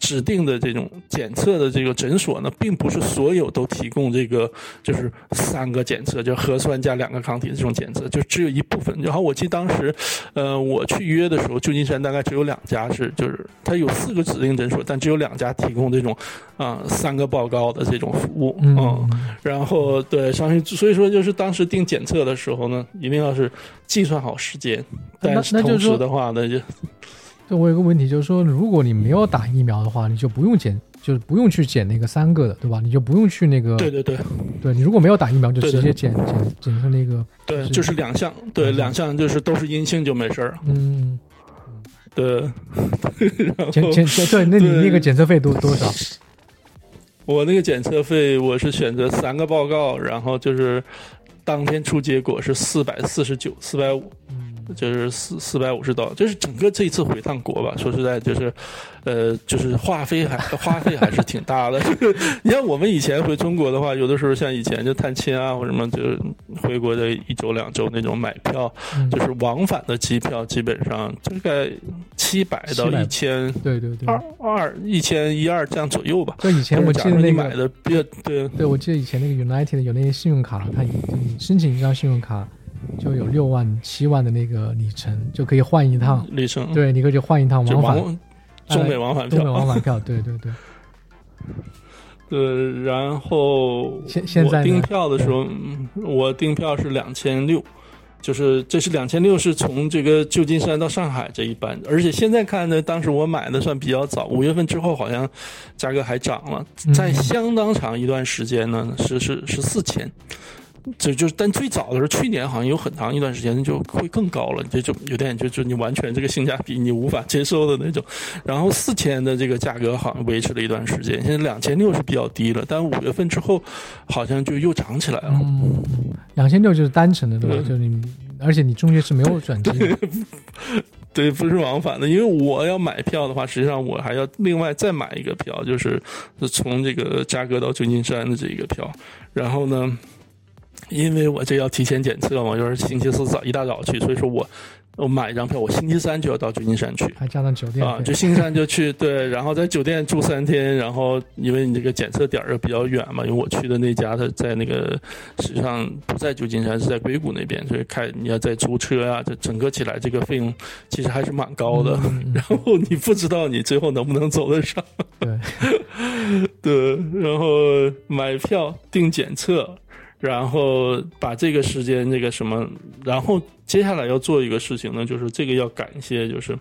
Speaker 3: 指定的这种检测的这个诊所呢，并不是所有都提供这个，就是三个检测，就核酸加两个抗体的这种检测，就只有一部分。然后我记得当时，呃，我去约的时候，旧金山大概只有两家是，就是它有四个指定诊所，但只有两家提供这种啊三个报告的这种服务。嗯，然后对，相信所以说就是当时定检测的时候呢，一定要是计算好时间，但是同时的话呢就。
Speaker 2: 我有个问题，就是说，如果你没有打疫苗的话，你就不用检，就是不用去检那个三个的，对吧？你就不用去那个。
Speaker 3: 对对对，
Speaker 2: 对你如果没有打疫苗，就直接检检检测那个。
Speaker 3: 对，就是两项，对两项就是都是阴性就没事儿。
Speaker 2: 嗯，
Speaker 3: 对，
Speaker 2: 检检检对，那你那个检测费多多少？
Speaker 3: 我那个检测费，我是选择三个报告，然后就是当天出结果是四百四十九、四百五，就是四四百五十刀，就是整个这一次回趟国吧，说实在就是，呃，就是花费还花费还是挺大的。你像我们以前回中国的话，有的时候像以前就探亲啊或什么，就是回国的一周两周那种买票，
Speaker 2: 嗯
Speaker 3: 就是往返的机票基本上大概七百到
Speaker 2: 700
Speaker 3: 一千
Speaker 2: 对对对。
Speaker 3: 二二一千一二这样左右吧。
Speaker 2: 就以前我记得
Speaker 3: 你买，的比较对
Speaker 2: 对我记得以前那个 United 有那些信用卡，它你你申请一张信用卡就有六万七万的那个里程，就可以换一趟。
Speaker 3: 里程，
Speaker 2: 对，你可以去换一趟往返
Speaker 3: 往中美往返
Speaker 2: 东北往。返票。对对对，
Speaker 3: 对，然后
Speaker 2: 现现在
Speaker 3: 订票的时候，嗯我订票是两千六。就是这是两千六，是从这个旧金山到上海这一班，而且现在看呢，当时我买的算比较早，五月份之后好像价格还涨了，
Speaker 2: 嗯
Speaker 3: 在相当长一段时间呢是是是四千，这就是但最早的时候，去年好像有很长一段时间就会更高了，这就有点就就你完全这个性价比你无法接受的那种。然后四千的这个价格好像维持了一段时间，现在两千六是比较低了，但五月份之后好像就又涨起来了。
Speaker 2: 嗯，两千六就是单程的对吧？
Speaker 3: 对
Speaker 2: 就是你，而且你中间是没有转机的。
Speaker 3: 对，不是往返的，因为我要买票的话，实际上我还要另外再买一个票，就是从这个扎哥到旧金山的这一个票。然后呢，因为我这要提前检测嘛，就是星期四早一大早去，所以说我我买一张票，我星期三就要到旧金山去。
Speaker 2: 还加上酒店
Speaker 3: 啊，就星期三就去，对，然后在酒店住三天，然后因为你这个检测点儿又比较远嘛，因为我去的那家他在那个实际上不在旧金山，是在硅谷那边，所以开你要再租车啊、这整个起来这个费用其实还是蛮高的。然后你不知道你最后能不能走得上，
Speaker 2: 对，
Speaker 3: 对，然后买票订检测，然后把这个时间这个什么，然后接下来要做一个事情呢，就是这个要感谢就是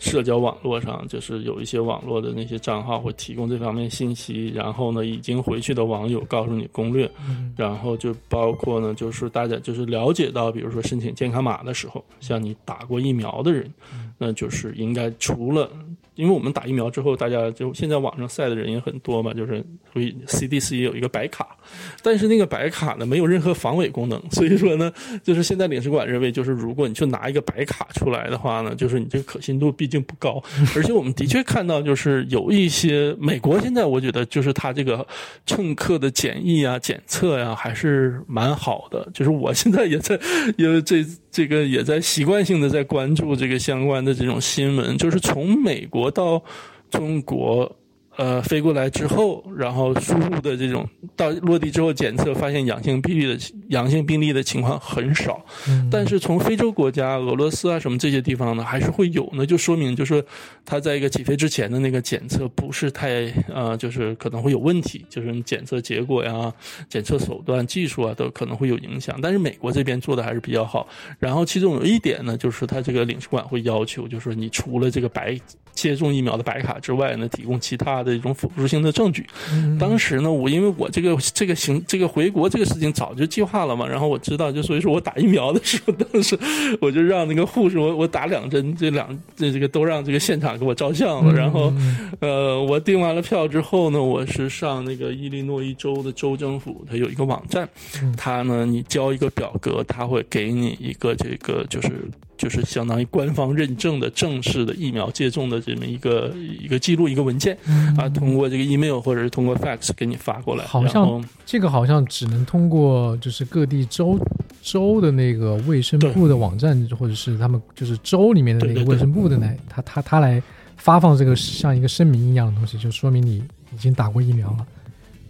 Speaker 3: 社交网络上，就是有一些网络的那些账号会提供这方面信息，然后呢，已经回去的网友告诉你攻略，
Speaker 2: 嗯。
Speaker 3: 然后就包括呢，就是大家就是了解到，比如说申请健康码的时候，像你打过疫苗的人，那就是应该除了，因为我们打疫苗之后，大家就现在网上晒的人也很多嘛，就是所以 CDC 也有一个白卡，但是那个白卡呢没有任何防伪功能，所以说呢，就是现在领事馆认为，就是如果你就拿一个白卡出来的话呢，就是你这个可信度毕竟不高，而且我们的确看到就是有一些美国现在我觉得就是它这个乘客的检疫啊、检测呀、还是蛮好的，就是我现在也在，因为这这个也在习惯性的在关注这个相关的这种新闻，就是从美国我到中国。呃，飞过来之后，然后输入的这种到落地之后检测，发现阳性病例的阳性病例的情况很少，
Speaker 2: 嗯
Speaker 3: 但是从非洲国家、俄罗斯啊什么这些地方呢，还是会有呢，就说明就是它在一个起飞之前的那个检测不是太呃，就是可能会有问题，就是你检测结果呀、检测手段、技术啊都可能会有影响。但是美国这边做的还是比较好。然后其中有一点呢，就是它这个领事馆会要求，就是你除了这个白接种疫苗的白卡之外呢，提供其他的一种辅助性的证据。
Speaker 2: 嗯
Speaker 3: 当时呢，我因为我这个这个行这个回国这个事情早就计划了嘛，然后我知道，就所以说我打疫苗的时候，当时我就让那个护士，我我打两针，这两这这个都让这个现场给我照相了，然后
Speaker 2: 嗯
Speaker 3: 呃，我订完了票之后呢，我是上那个伊利诺伊州的州政府，它有一个网站，
Speaker 2: 嗯
Speaker 3: 它呢你交一个表格，它会给你一个这个就是。就是相当于官方认证的正式的疫苗接种的这么一个一个记录一个文件
Speaker 2: 嗯
Speaker 3: 啊，通过这个 email 或者是通过 fax 给你发过来。
Speaker 2: 好像这个好像只能通过就是各地州州的那个卫生部的网站，或者是他们就是州里面的那个卫生部的来，他他他来发放这个像一个声明一样的东西，就说明你已经打过疫苗了。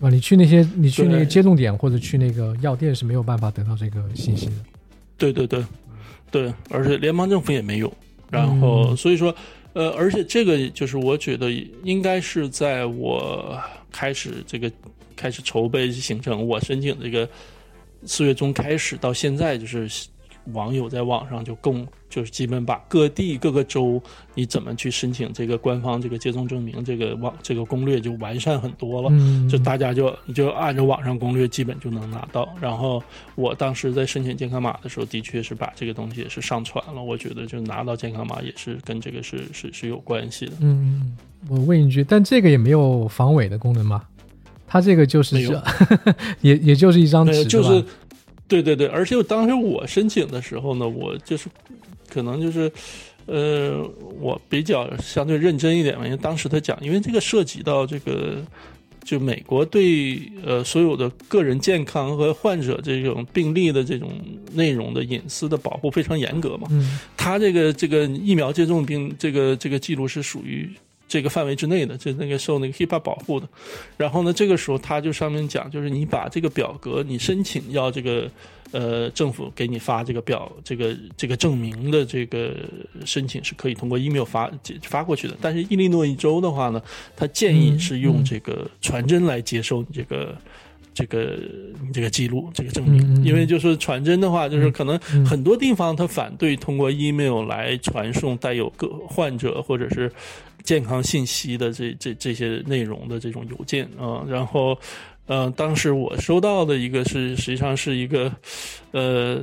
Speaker 2: 啊，你去那些你去那个接种点或者去那个药店是没有办法得到这个信息的。
Speaker 3: 对对对，对，而且联邦政府也没有，然后、
Speaker 2: 嗯。
Speaker 3: 所以说，呃，而且这个就是我觉得应该是在我开始这个开始筹备行程，我申请这个四月中开始到现在，就是网友在网上就更就是基本把各地各个州你怎么去申请这个官方这个接种证明这个网这个攻略就完善很多了，
Speaker 2: 嗯，
Speaker 3: 就大家就就按照网上攻略基本就能拿到。然后我当时在申请健康码的时候，的确是把这个东西也是上传了。我觉得就拿到健康码也是跟这个是是是有关系的。
Speaker 2: 嗯，我问一句，但这个也没有防伪的功能吗？它这个就是
Speaker 3: 有
Speaker 2: 也也就是一张，纸，
Speaker 3: 就是
Speaker 2: 对
Speaker 3: 对对对，而且当时我申请的时候呢，我就是可能就是。呃，我比较相对认真一点嘛，因为当时他讲，因为这个涉及到这个，就美国对呃所有的个人健康和患者这种病例的这种内容的隐私的保护非常严格嘛。
Speaker 2: 嗯
Speaker 3: 他这个这个疫苗接种病这个这个记录是属于这个范围之内的，就那个受那个 HIPAA 保护的。然后呢，这个时候他就上面讲，就是你把这个表格你申请要这个呃政府给你发这个表这个这个证明的这个申请是可以通过 email 发发过去的。但是伊利诺伊州的话呢，他建议是用这个传真来接收你这个。这个你这个记录，这个证明，因为就是传真的话，就是可能
Speaker 2: 嗯
Speaker 3: 很多地方他反对通过 email 来传送带有个患者或者是健康信息的这这这些内容的这种邮件啊、然后。嗯，当时我收到的一个是，实际上是一个，呃，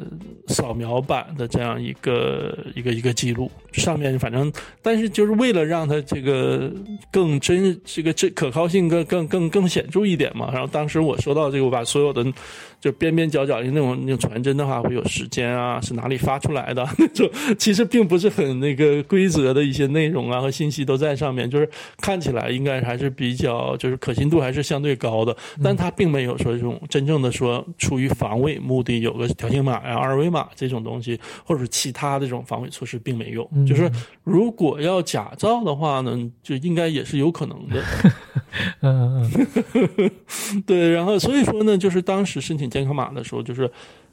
Speaker 3: 扫描版的这样一个一个一个记录，上面反正，但是就是为了让它这个更真，这个这可靠性更更更更显著一点嘛。然后当时我收到这个，我把所有的就边边角角的那种那种传真的话，会有时间啊，是哪里发出来的？那种，其实并不是很那个规则的一些内容啊和信息都在上面，就是看起来应该还是比较就是可信度还是相对高的，但它并没有说这种真正的说出于防卫目的有个条形码呀、二维码这种东西，或者是其他的这种防伪措施并没有。
Speaker 2: 嗯
Speaker 3: 就是如果要假造的话呢，就应该也是有可能的。
Speaker 2: 嗯嗯
Speaker 3: 对，然后所以说呢，就是当时申请健康码的时候，就是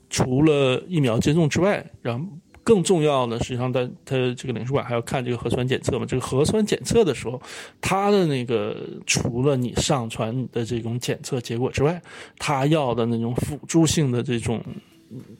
Speaker 3: 除了疫苗接种之外，然后更重要的，实际上在它这个领事馆还要看这个核酸检测嘛。这个核酸检测的时候，他的那个除了你上传你的这种检测结果之外，他要的那种辅助性的这种。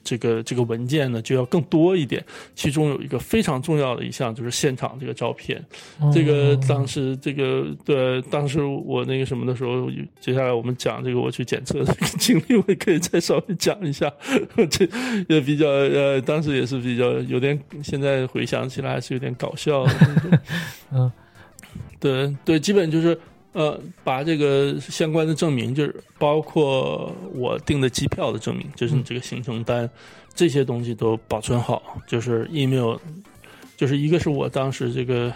Speaker 3: 这个这个文件呢就要更多一点，其中有一个非常重要的一项就是现场这个照片，
Speaker 2: 嗯，
Speaker 3: 这个
Speaker 2: 哦
Speaker 3: 当时这个对当时我那个什么的时候，接下来我们讲这个我去检测的这个经历，我也可以再稍微讲一下。这也比较呃，当时也是比较有点，现在回想起来还是有点搞笑的那种。
Speaker 2: 嗯
Speaker 3: 对对，基本就是呃，把这个相关的证明，就是包括我订的机票的证明，就是你这个行程单，这些东西都保存好，就是 email，就是一个是我当时这个。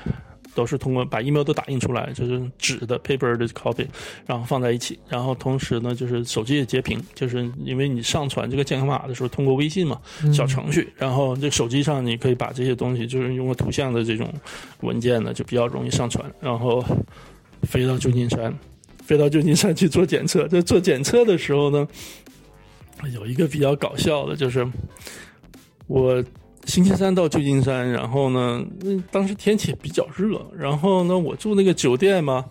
Speaker 3: 都是通过把 email 都打印出来，就是纸的 paper 的 copy，然后放在一起，然后同时呢，就是手机也截屏，就是因为你上传这个健康码的时候，通过微信嘛，小程序，然后这手机上你可以把这些东西，就是用个图像的这种文件呢，就比较容易上传，然后飞到旧金山，飞到旧金山去做检测。在做检测的时候呢，有一个比较搞笑的，就是我星期三到旧金山，然后呢，嗯当时天气比较热，然后呢，我住那个酒店嘛。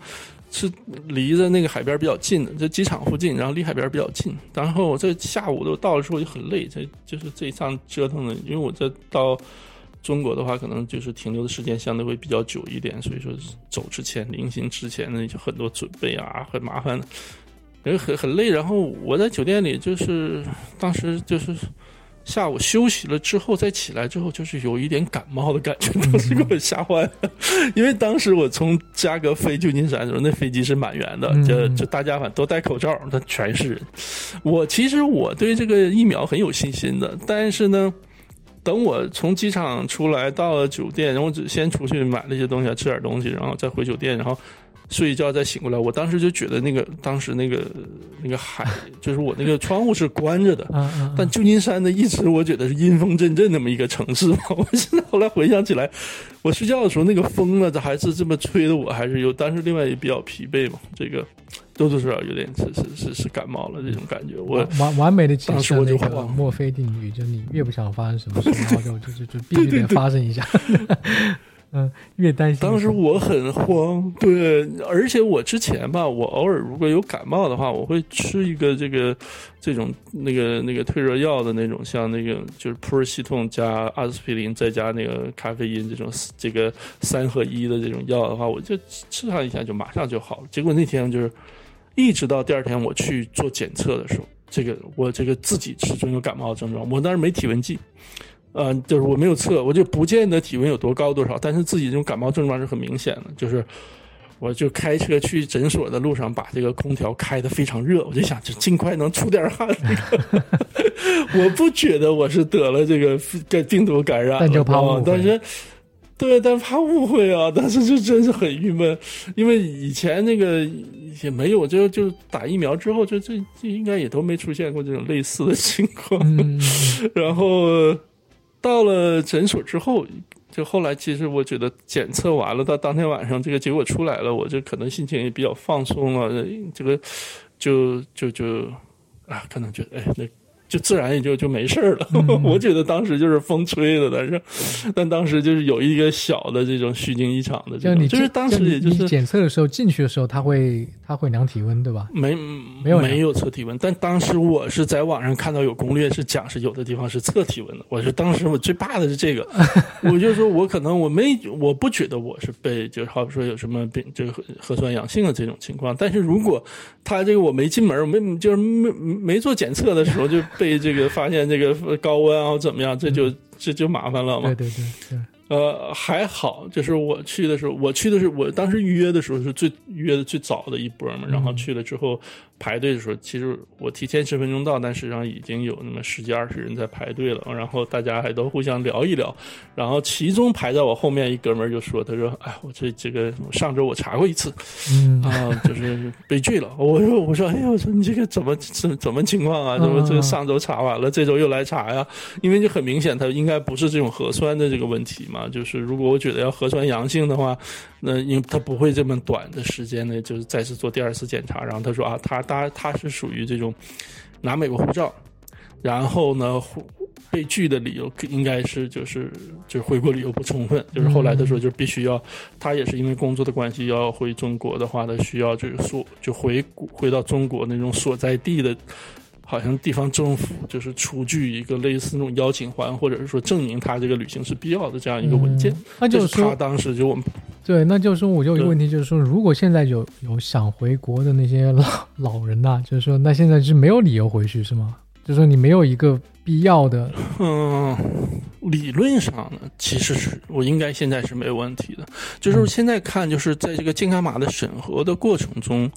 Speaker 3: 是离着那个海边比较近的，在机场附近，然后离海边比较近。然后我这下午都到的时候就很累，这就是这一趟折腾的，因为我这到中国的话，可能就是停留的时间相对会比较久一点，所以说走之前、临行之前呢，就很多准备啊，很麻烦的，人很很累。然后我在酒店里就是当时就是。下午休息了之后，再起来之后，就是有一点感冒的感觉，当时给我吓坏了。因为当时我从加格飞旧金山的时候，那飞机是满员的，
Speaker 2: 嗯
Speaker 3: 就就大家反正都戴口罩，那全是人。我其实我对这个疫苗很有信心的，但是呢，等我从机场出来到了酒店，然后只先出去买了一些东西，吃点东西，然后再回酒店，然后睡一觉再醒过来。我当时就觉得那个当时那个那个海，就是我那个窗户是关着的，但旧金山呢，一直我觉得是阴风阵阵那么一个城市嘛。我现在后来回想起来，我睡觉的时候那个风呢，这还是这么吹的，我还是有，但是另外也比较疲惫嘛。这个多多少少有点是是是是感冒了这种感觉。我
Speaker 2: 完完完美的解
Speaker 3: 当时我
Speaker 2: 释了那个
Speaker 3: 就慌
Speaker 2: 墨菲定律，就你越不想发生什么事，然后就就就就必须得发生一下。嗯，越担心。
Speaker 3: 当时我很慌，对，而且我之前吧，我偶尔如果有感冒的话，我会吃一个这个这种那个那个退热药的那种，像那个就是普尔西痛加阿司匹林再加那个咖啡因这种这个三合一的这种药的话，我就吃上一下就马上就好了。结果那天就是一直到第二天我去做检测的时候，这个我这个自己始终有感冒的症状，我当时没体温计。呃，就是我没有测，我就不见得体温有多高多少，但是自己这种感冒症状是很明显的。就是我就开车去诊所的路上，把这个空调开得非常热，我就想就尽快能出点汗。我不觉得我是得了这个病病毒感染，
Speaker 2: 但就怕误会。
Speaker 3: 但是对，但怕误会啊！但是就真是很郁闷，因为以前那个也没有，就就打疫苗之后，就这这应该也都没出现过这种类似的情况。然后。到了诊所之后，就后来其实我觉得检测完了，到当天晚上这个结果出来了，我就可能心情也比较放松了，这个就就就啊，可能觉得哎那。就自然也就就没事了。我觉得当时就是风吹的，但是，但当时就是有一个小的这种虚惊一场的。
Speaker 2: 就你
Speaker 3: 就是当时也就是
Speaker 2: 检测的时候进去的时候，他会他会量体温，对吧？
Speaker 3: 没
Speaker 2: 没有
Speaker 3: 没有测体温，但当时我是在网上看到有攻略是讲是有的地方是测体温的。我是当时我最怕的是这个，我就说我可能我没我不觉得我是被就是好比说有什么病这个核核酸阳性的这种情况，但是如果他这个我没进门，没就是没没做检测的时候就。被这个发现这个高温啊怎么样，这就这就麻烦了嘛。
Speaker 2: 对对对对。
Speaker 3: 呃，还好，就是我去的时候，我去的是我当时预约的时候是最预约的最早的一波嘛，然后去了之后排队的时候，其实我提前十分钟到，但实际上已经有那么十几二十人在排队了，然后大家还都互相聊一聊，然后其中排在我后面一哥们儿就说，他说，哎，我这这个上周我查过一次，啊，就是被拒了。我说我说，哎呀，我说你这个怎么怎怎么情况啊？怎么这个上周查完了，这周又来查呀？因为就很明显，他应该不是这种核酸的这个问题嘛。啊，就是如果我觉得要核酸阳性的话，那因为他不会这么短的时间内就是再次做第二次检查。然后他说啊，他他他是属于这种拿美国护照，然后呢被拒的理由应该是就是就是回国理由不充分。就是后来他说就必须要他也是因为工作的关系要回中国的话，他需要就是所就回回到中国那种所在地的。好像地方政府就是出具一个类似那种邀请函，或者是说证明他这个旅行是必要的这样一个文件。
Speaker 2: 那就是
Speaker 3: 说，他当时就我们
Speaker 2: 对，那就是说，我就有一个问题，就是说，如果现在有有想回国的那些老老人呐，就是说，那现在是没有理由回去是吗？就是说，你没有一个必要的。
Speaker 3: 嗯，理论上呢，其实是我应该现在是没有问题的。就是现在看，就是在这个健康码的审核的过程中。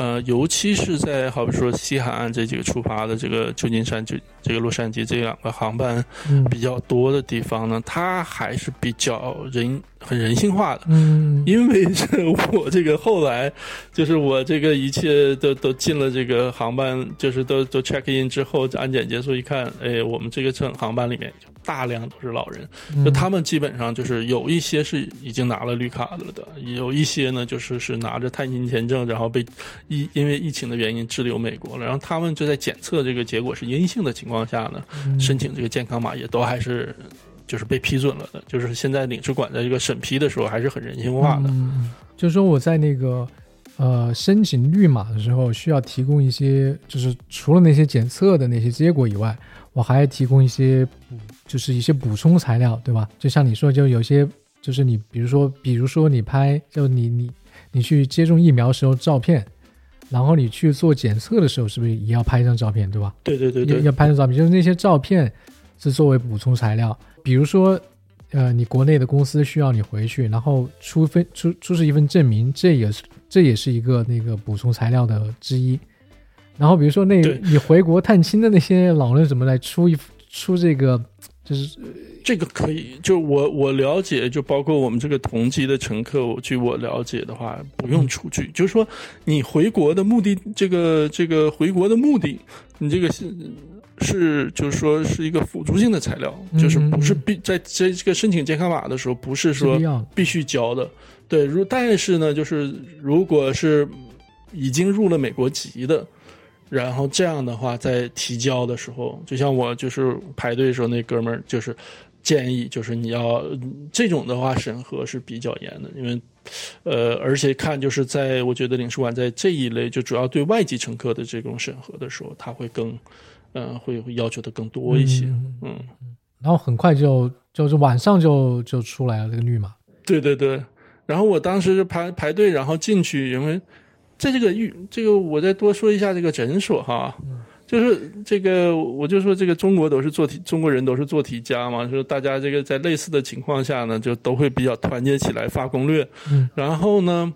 Speaker 3: 呃，尤其是在好比说西海岸这几个出发的这个旧金山、就这个洛杉矶这两个航班比较多的地方呢，它还是比较人很人性化的。
Speaker 2: 嗯，
Speaker 3: 因为是我这个后来就是我这个一切都都进了这个航班，就是都都 check in 之后安检结束一看，哎，我们这个乘航班里面。大量都是老人，就他们基本上就是有一些是已经拿了绿卡了的，有一些呢就是是拿着探亲签证，然后被疫因为疫情的原因滞留美国了，然后他们就在检测这个结果是阴性的情况下呢，申请这个健康码也都还是就是被批准了的，就是现在领事馆在这个审批的时候还是很人性化的。
Speaker 2: 就是说我在那个呃申请绿码的时候，需要提供一些，就是除了那些检测的那些结果以外，我还提供一些补。就是一些补充材料，对吧？就像你说，就有些就是你，比如说，比如说你拍，就你你你去接种疫苗时候照片，然后你去做检测的时候，是不是也要拍一张照片，对吧？
Speaker 3: 对对对对，
Speaker 2: 要拍张照片，就是那些照片是作为补充材料。比如说，呃，你国内的公司需要你回去，然后出份出出示一份证明，这也是这也是一个那个补充材料的之一。然后比如说那你回国探亲的那些老人怎么来出一出这个？就是
Speaker 3: 这个可以，就我我了解，就包括我们这个同级的乘客，据我了解的话，不用出具。就是说，你回国的目的，这个这个回国的目的，你这个是是就是说是一个辅助性的材料，就是不是必在这这个申请健康码的时候，不是说必须交的。对，如但是呢，就是如果是已经入了美国籍的。然后这样的话，在提交的时候，就像我就是排队的时候，那哥们儿就是建议就是你要这种的话审核是比较严的，因为呃，而且看就是在我觉得领事馆在这一类就主要对外籍乘客的这种审核的时候，他会更嗯、呃、会会要求的更多一些，嗯，
Speaker 2: 然后很快就就是晚上就就出来了这个绿码。
Speaker 3: 对对对，然后我当时就排排队，然后进去，因为在这个预这个我再多说一下这个诊所哈。就是这个，我就说这个中国都是做题，中国人都是做题家嘛，就是大家这个在类似的情况下呢，就都会比较团结起来发攻略，
Speaker 2: 嗯，
Speaker 3: 然后呢，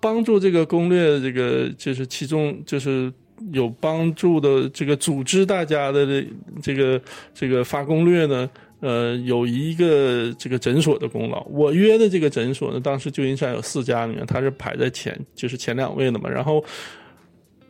Speaker 3: 帮助这个攻略，这个就是其中就是有帮助的这个组织大家的这个这个发攻略呢，呃，有一个这个诊所的功劳。我约的这个诊所呢，当时旧金山有四家里面，它是排在前，就是前两位的嘛，然后。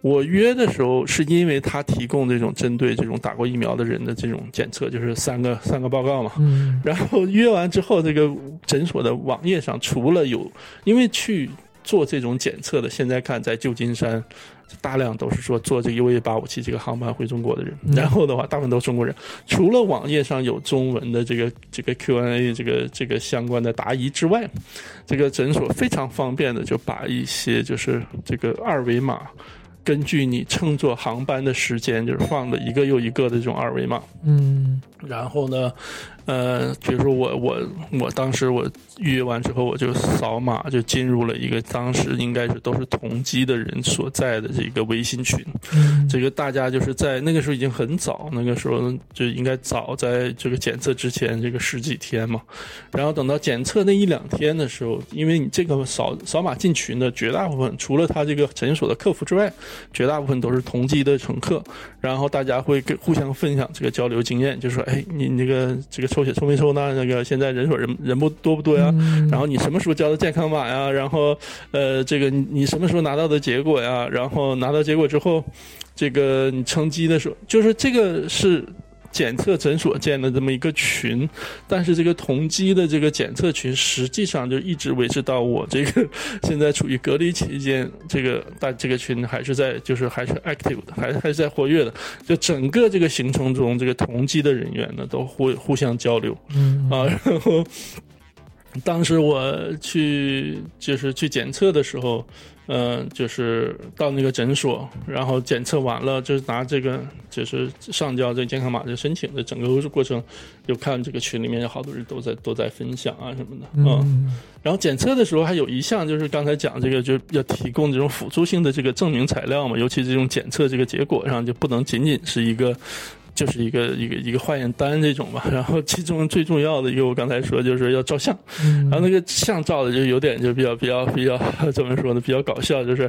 Speaker 3: 我约的时候是因为他提供这种针对这种打过疫苗的人的这种检测，就是三个三个报告嘛。
Speaker 2: 嗯
Speaker 3: 然后约完之后，这个诊所的网页上除了有，因为去做这种检测的，现在看在旧金山大量都是说坐这个 UA 八五七这个航班回中国的人，
Speaker 2: 嗯
Speaker 3: 然后的话大部分都是中国人。除了网页上有中文的这个这个 Q&A 这个这个相关的答疑之外，这个诊所非常方便的就把一些就是这个二维码。根据你乘坐航班的时间，就是放了一个又一个的这种二维码，
Speaker 2: 嗯
Speaker 3: 然后呢，呃，比如说我我我当时我预约完之后，我就扫码就进入了一个当时应该是都是同机的人所在的这个微信群，
Speaker 2: 嗯。
Speaker 3: 这个大家就是在那个时候已经很早，那个时候就应该早在这个检测之前这个十几天嘛，然后等到检测那一两天的时候，因为你这个扫扫码进群的绝大部分，除了他这个诊所的客服之外，绝大部分都是同机的乘客，然后大家会跟互相分享这个交流经验，就说，哎，你那个这个抽血抽没抽呢？那个现在人手人人不多不多呀？
Speaker 2: 嗯
Speaker 3: 然后你什么时候交的健康码呀？然后呃，这个你你什么时候拿到的结果呀？然后拿到结果之后，这个你乘机的时候，就是这个是。检测诊所建的这么一个群，但是这个同机的这个检测群实际上就一直维持到我这个现在处于隔离期间，这个大这个群还是在就是还是 active 的，还是还是在活跃的。就整个这个行程中，这个同机的人员呢都互互相交流，
Speaker 2: 嗯
Speaker 3: 啊，然后当时我去就是去检测的时候，嗯、就是到那个诊所，然后检测完了，就是拿这个就是上交这个健康码的申请的整个过程，就看这个群里面有好多人都在都在分享啊什么的，嗯
Speaker 2: 嗯
Speaker 3: 然后检测的时候还有一项就是刚才讲这个，就是要提供这种辅助性的这个证明材料嘛，尤其这种检测这个结果上就不能仅仅是一个。就是一个一个一个化验单这种吧，然后其中最重要的一个，我刚才说就是要照相，
Speaker 2: 嗯
Speaker 3: 然后那个相照的就有点就比较比较比较怎么说呢，比较搞笑，就是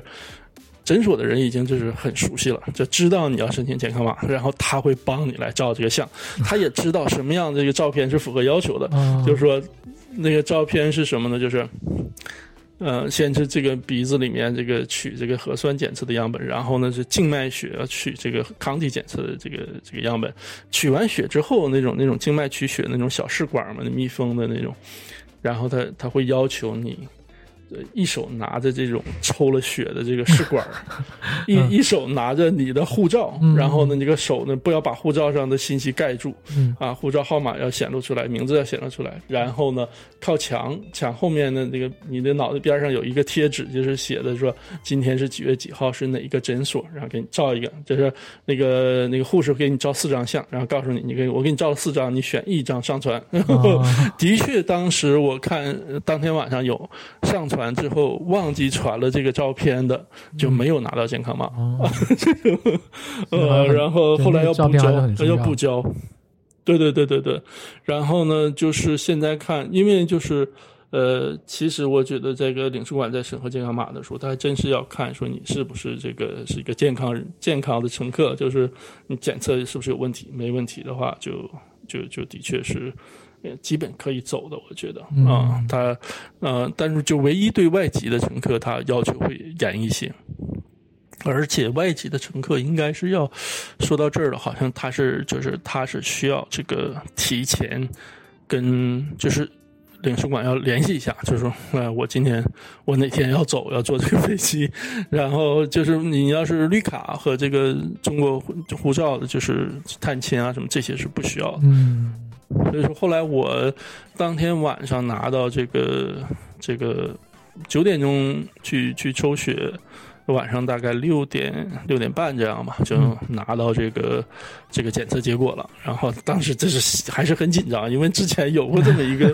Speaker 3: 诊所的人已经就是很熟悉了，就知道你要申请健康码，然后他会帮你来照这个相，他也知道什么样的这个照片是符合要求的，
Speaker 2: 啊
Speaker 3: 就是说那个照片是什么呢？就是。呃，先是这个鼻子里面这个取这个核酸检测的样本，然后呢是静脉血要取这个抗体检测的这个这个样本，取完血之后那种那种静脉取血那种小试管嘛，密封的那种，然后他他会要求你。呃一手拿着这种抽了血的这个试管，一
Speaker 2: 嗯。
Speaker 3: 一手拿着你的护照，
Speaker 2: 嗯。
Speaker 3: 然后呢，这个手呢不要把护照上的信息盖住，
Speaker 2: 嗯。
Speaker 3: 啊，护照号码要显露出来，名字要显露出来，然后呢，靠墙墙后面的那个你的脑袋边上有一个贴纸，就是写的说今天是几月几号，是哪一个诊所，然后给你照一个，就是那个那个护士给你照四张相，然后告诉你，你给我给你照了四张，你选一张上传。
Speaker 2: 啊
Speaker 3: 的确，当时我看呃当天晚上有上传之后忘记传了这个照片的，就没有拿到健康码。
Speaker 2: 哦
Speaker 3: 呃，然后后来要补交
Speaker 2: 要
Speaker 3: 补交。对对对对对，然后呢，就是现在看，因为就是呃，其实我觉得这个领事馆在审核健康码的时候，他还真是要看说你是不是这个是一个健康人健康的乘客，就是你检测是不是有问题，没问题的话就就就的确是。呃，基本可以走的，我觉得啊、
Speaker 2: 嗯
Speaker 3: 他呃，但是就唯一对外籍的乘客，他要求会严一些。而且外籍的乘客应该是要说到这儿了，好像他是就是他是需要这个提前跟就是领事馆要联系一下，就是说，呃，我今天我哪天要走，要坐这个飞机，然后就是你要是绿卡和这个中国护护照的，就是探亲啊什么这些是不需要的。
Speaker 2: 嗯
Speaker 3: 所以说后来我当天晚上拿到这个这个九点钟去去抽血。晚上大概六点六点半这样吧，就拿到这个这个检测结果了。然后当时这是还是很紧张，因为之前有过这么一个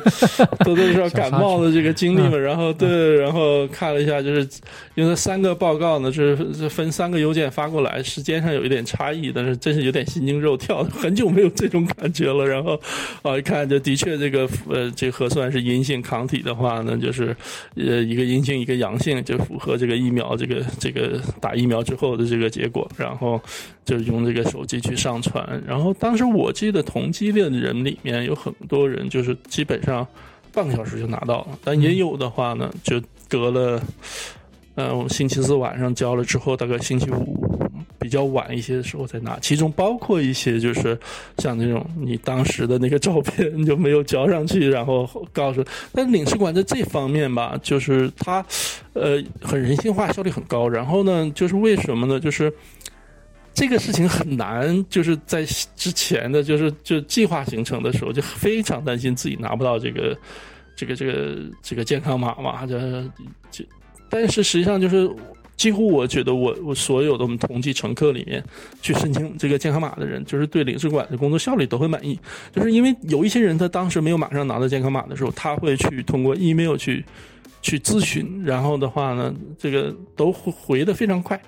Speaker 3: 多多少少感冒的这个经历嘛。然后对，然后看了一下，就是因为三个报告呢是分三个邮件发过来，时间上有一点差异，但是真是有点心惊肉跳，很久没有这种感觉了。然后啊，一看就的确这个呃，这核酸是阴性，抗体的话呢就是呃一个阴性一个阳性，就符合这个疫苗这个。这个打疫苗之后的这个结果，然后就用这个手机去上传。然后当时我记得同机的人里面有很多人，就是基本上半个小时就拿到了，但也有的话呢，就隔了，呃，我星期四晚上交了之后，大概星期五比较晚一些的时候才拿。其中包括一些就是像那种你当时的那个照片就没有交上去，然后告诉。但领事馆在这方面吧，就是他。呃，很人性化，效率很高。然后呢，就是为什么呢？就是这个事情很难，就是在之前的就是就计划形成的时候，就非常担心自己拿不到这个这个这个这个健康码嘛。这这，但是实际上就是几乎我觉得我我所有的我们同机乘客里面去申请这个健康码的人，就是对领事馆的工作效率都会满意。就是因为有一些人他当时没有马上拿到健康码的时候，他会去通过 email 去。去咨询，然后的话呢，这个都回的非常快，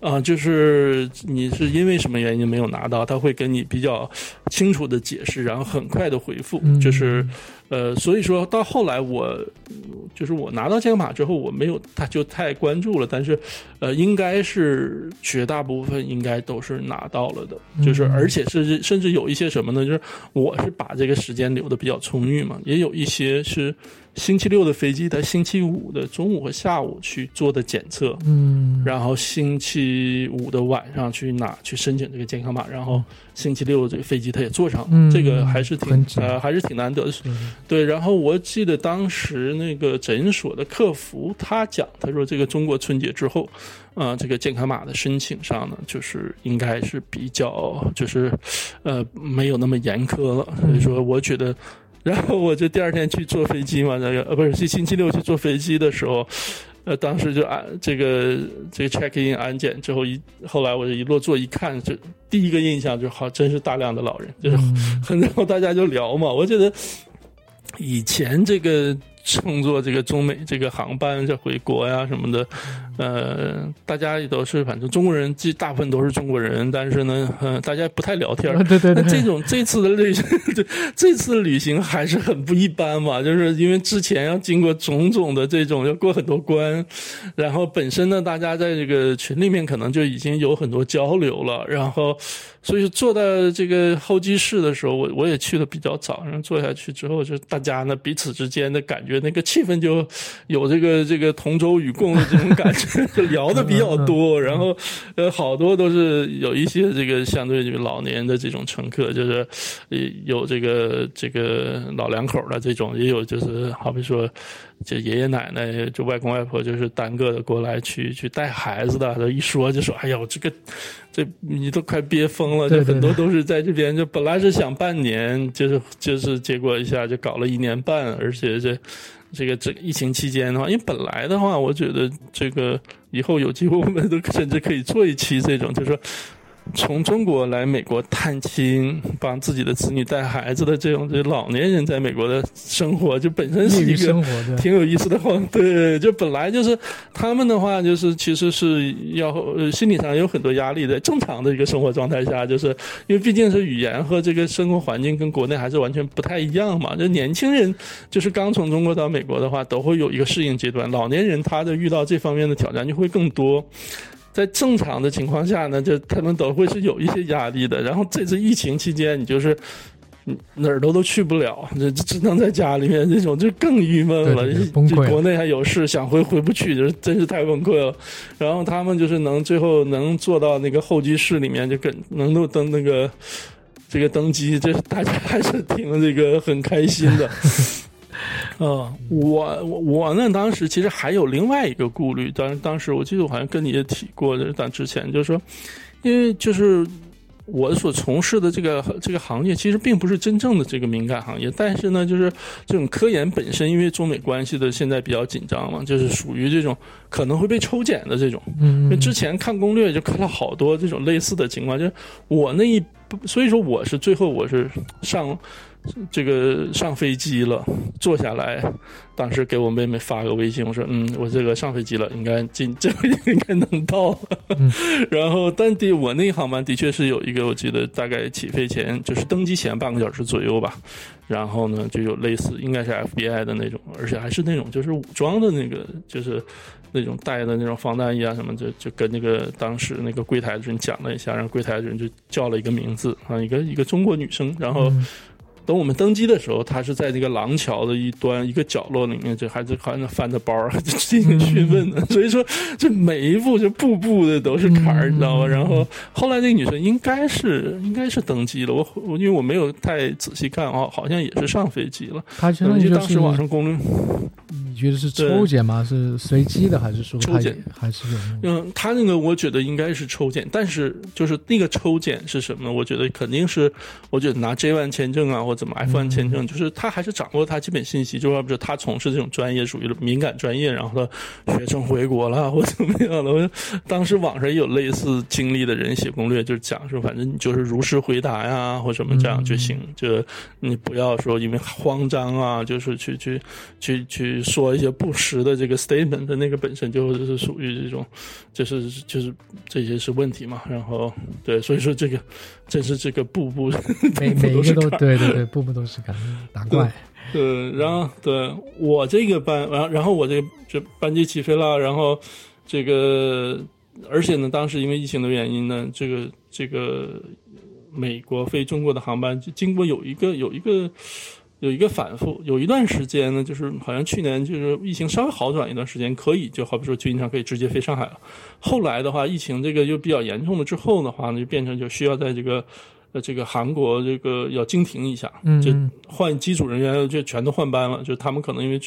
Speaker 3: 啊，就是你是因为什么原因没有拿到，他会跟你比较清楚的解释，然后很快的回复，就是，呃，所以说到后来我，就是我拿到健康码之后，我没有他就太关注了，但是，呃，应该是绝大部分应该都是拿到了的，就是而且甚至甚至有一些什么呢？就是我是把这个时间留的比较充裕嘛，也有一些是。星期六的飞机，在星期五的中午和下午去做的检测，
Speaker 2: 嗯，
Speaker 3: 然后星期五的晚上去拿去申请这个健康码，然后星期六这个飞机他也坐上了，这个还是挺呃还是挺难得的，对。然后我记得当时那个诊所的客服他讲，他说这个中国春节之后，啊，这个健康码的申请上呢，就是应该是比较就是呃没有那么严苛了，所以说我觉得。然后我就第二天去坐飞机嘛，那个呃不是，是星期六去坐飞机的时候，呃当时就安这个这个 check in 安检之后一后来我就一落座一看，就第一个印象就好，真是大量的老人，就是很然后大家就聊嘛，我觉得以前这个。乘坐这个中美这个航班这回国呀什么的，呃，大家也都是反正中国人，这大部分都是中国人，但是呢，呃，大家不太聊天。
Speaker 2: 对对对。
Speaker 3: 那这种这次的旅 这次旅行还是很不一般嘛，就是因为之前要经过种种的这种要过很多关，然后本身呢，大家在这个群里面可能就已经有很多交流了，然后。所以坐到这个候机室的时候，我我也去的比较早，然后坐下去之后，就大家呢彼此之间的感觉，那个气氛就有这个这个同舟与共的这种感觉，就 聊的比较多。然后呃，好多都是有一些这个相对这个老年的这种乘客，就是有这个这个老两口的这种，也有就是好比说。就爷爷奶奶，就外公外婆，就是单个的过来去去带孩子的，一说就说：“哎呦，这个这你都快憋疯了。”就很多都是在这边，就本来是想半年，就是就是结果一下就搞了一年半，而且这这个这个疫情期间的话，因为本来的话，我觉得这个以后有机会我们都甚至可以做一期这种，就是说。从中国来美国探亲，帮自己的子女带孩子的这种这老年人在美国的生活，就本身是一个挺有意思的。对，就本来就是他们的话，就是其实是要心理上有很多压力的。正常的一个生活状态下，就是因为毕竟是语言和这个生活环境跟国内还是完全不太一样嘛。就年轻人就是刚从中国到美国的话，都会有一个适应阶段。老年人他的遇到这方面的挑战就会更多。在正常的情况下呢，就他们都会是有一些压力的。然后这次疫情期间，你就是哪儿都都去不了，就只能在家里面，这种就更郁闷了。
Speaker 2: 崩溃。
Speaker 3: 国内还有事，想回回不去，就是真是太崩溃了。然后他们就是能最后能坐到那个候机室里面，就跟能够登那个这个登机，这大家还是挺这个很开心的。呃，我我我呢，当时其实还有另外一个顾虑，当当时我记得我好像跟你也提过的，但之前就是说，因为就是我所从事的这个这个行业其实并不是真正的这个敏感行业，但是呢，就是这种科研本身，因为中美关系的现在比较紧张嘛，就是属于这种可能会被抽检的这种。
Speaker 2: 嗯
Speaker 3: 因为之前看攻略就看了好多这种类似的情况，就是我那一，所以说我是最后我是上这个上飞机了，坐下来，当时给我妹妹发个微信，我说嗯，我这个上飞机了，应该进 这回应该能到了。
Speaker 2: 嗯
Speaker 3: 然后，但的我那一航班的确是有一个，我记得大概起飞前就是登机前半个小时左右吧。然后呢，就有类似应该是 FBI 的那种，而且还是那种就是武装的那个，就是那种带的那种防弹衣啊什么，就就跟那个当时那个柜台的人讲了一下，然后柜台的人就叫了一个名字啊，一个一个中国女生，然后。
Speaker 2: 嗯
Speaker 3: 等我们登机的时候，他是在这个廊桥的一端一个角落里面，就还是好像翻着包 进行询问的。所以说，这每一步就步步的都是坎儿，
Speaker 2: 嗯
Speaker 3: 你知道吗？
Speaker 2: 嗯
Speaker 3: 然后后来那个女生应该是应该是登机了，我我因为我没有太仔细看啊，好像也是上飞机了。
Speaker 2: 他相当于就
Speaker 3: 就当时网上攻略，
Speaker 2: 你觉得是抽检吗？是随机的，还是说
Speaker 3: 抽检
Speaker 2: 还是？
Speaker 3: 嗯，他那个我觉得应该是抽检，但是就是那个抽检是什么呢？我觉得肯定是，我觉得拿 J one 签证啊，或者怎么 F one 签证，就是他还是掌握他基本信息，就是比如他从事这种专业属于敏感专业，然后他学生回国了或怎么样的。我当时网上也有类似经历的人写攻略，就是讲说，反正你就是如实回答呀，或什么这样就行，就你不要说因为慌张啊，就是去去去去说一些不实的这个 statement 的那个本身就是属于这种。就是就是这些是问题嘛，然后对，所以说这个真是这个步步
Speaker 2: 每 每一个都对对对，步步都是坎，打怪。
Speaker 3: 对，然后对我这个班，然后然后我这个这班机起飞了，然后这个而且呢，当时因为疫情的原因呢，这个这个美国飞中国的航班就经过有一个有一个。有一个反复，有一段时间呢，就是好像去年就是疫情稍微好转一段时间，可以就好比说经常可以直接飞上海了。后来的话，疫情这个又比较严重了之后的话呢，就变成就需要在这个呃这个韩国这个要经停一下，就
Speaker 2: 嗯，
Speaker 3: 换机组人员就全都换班了，就他们可能因为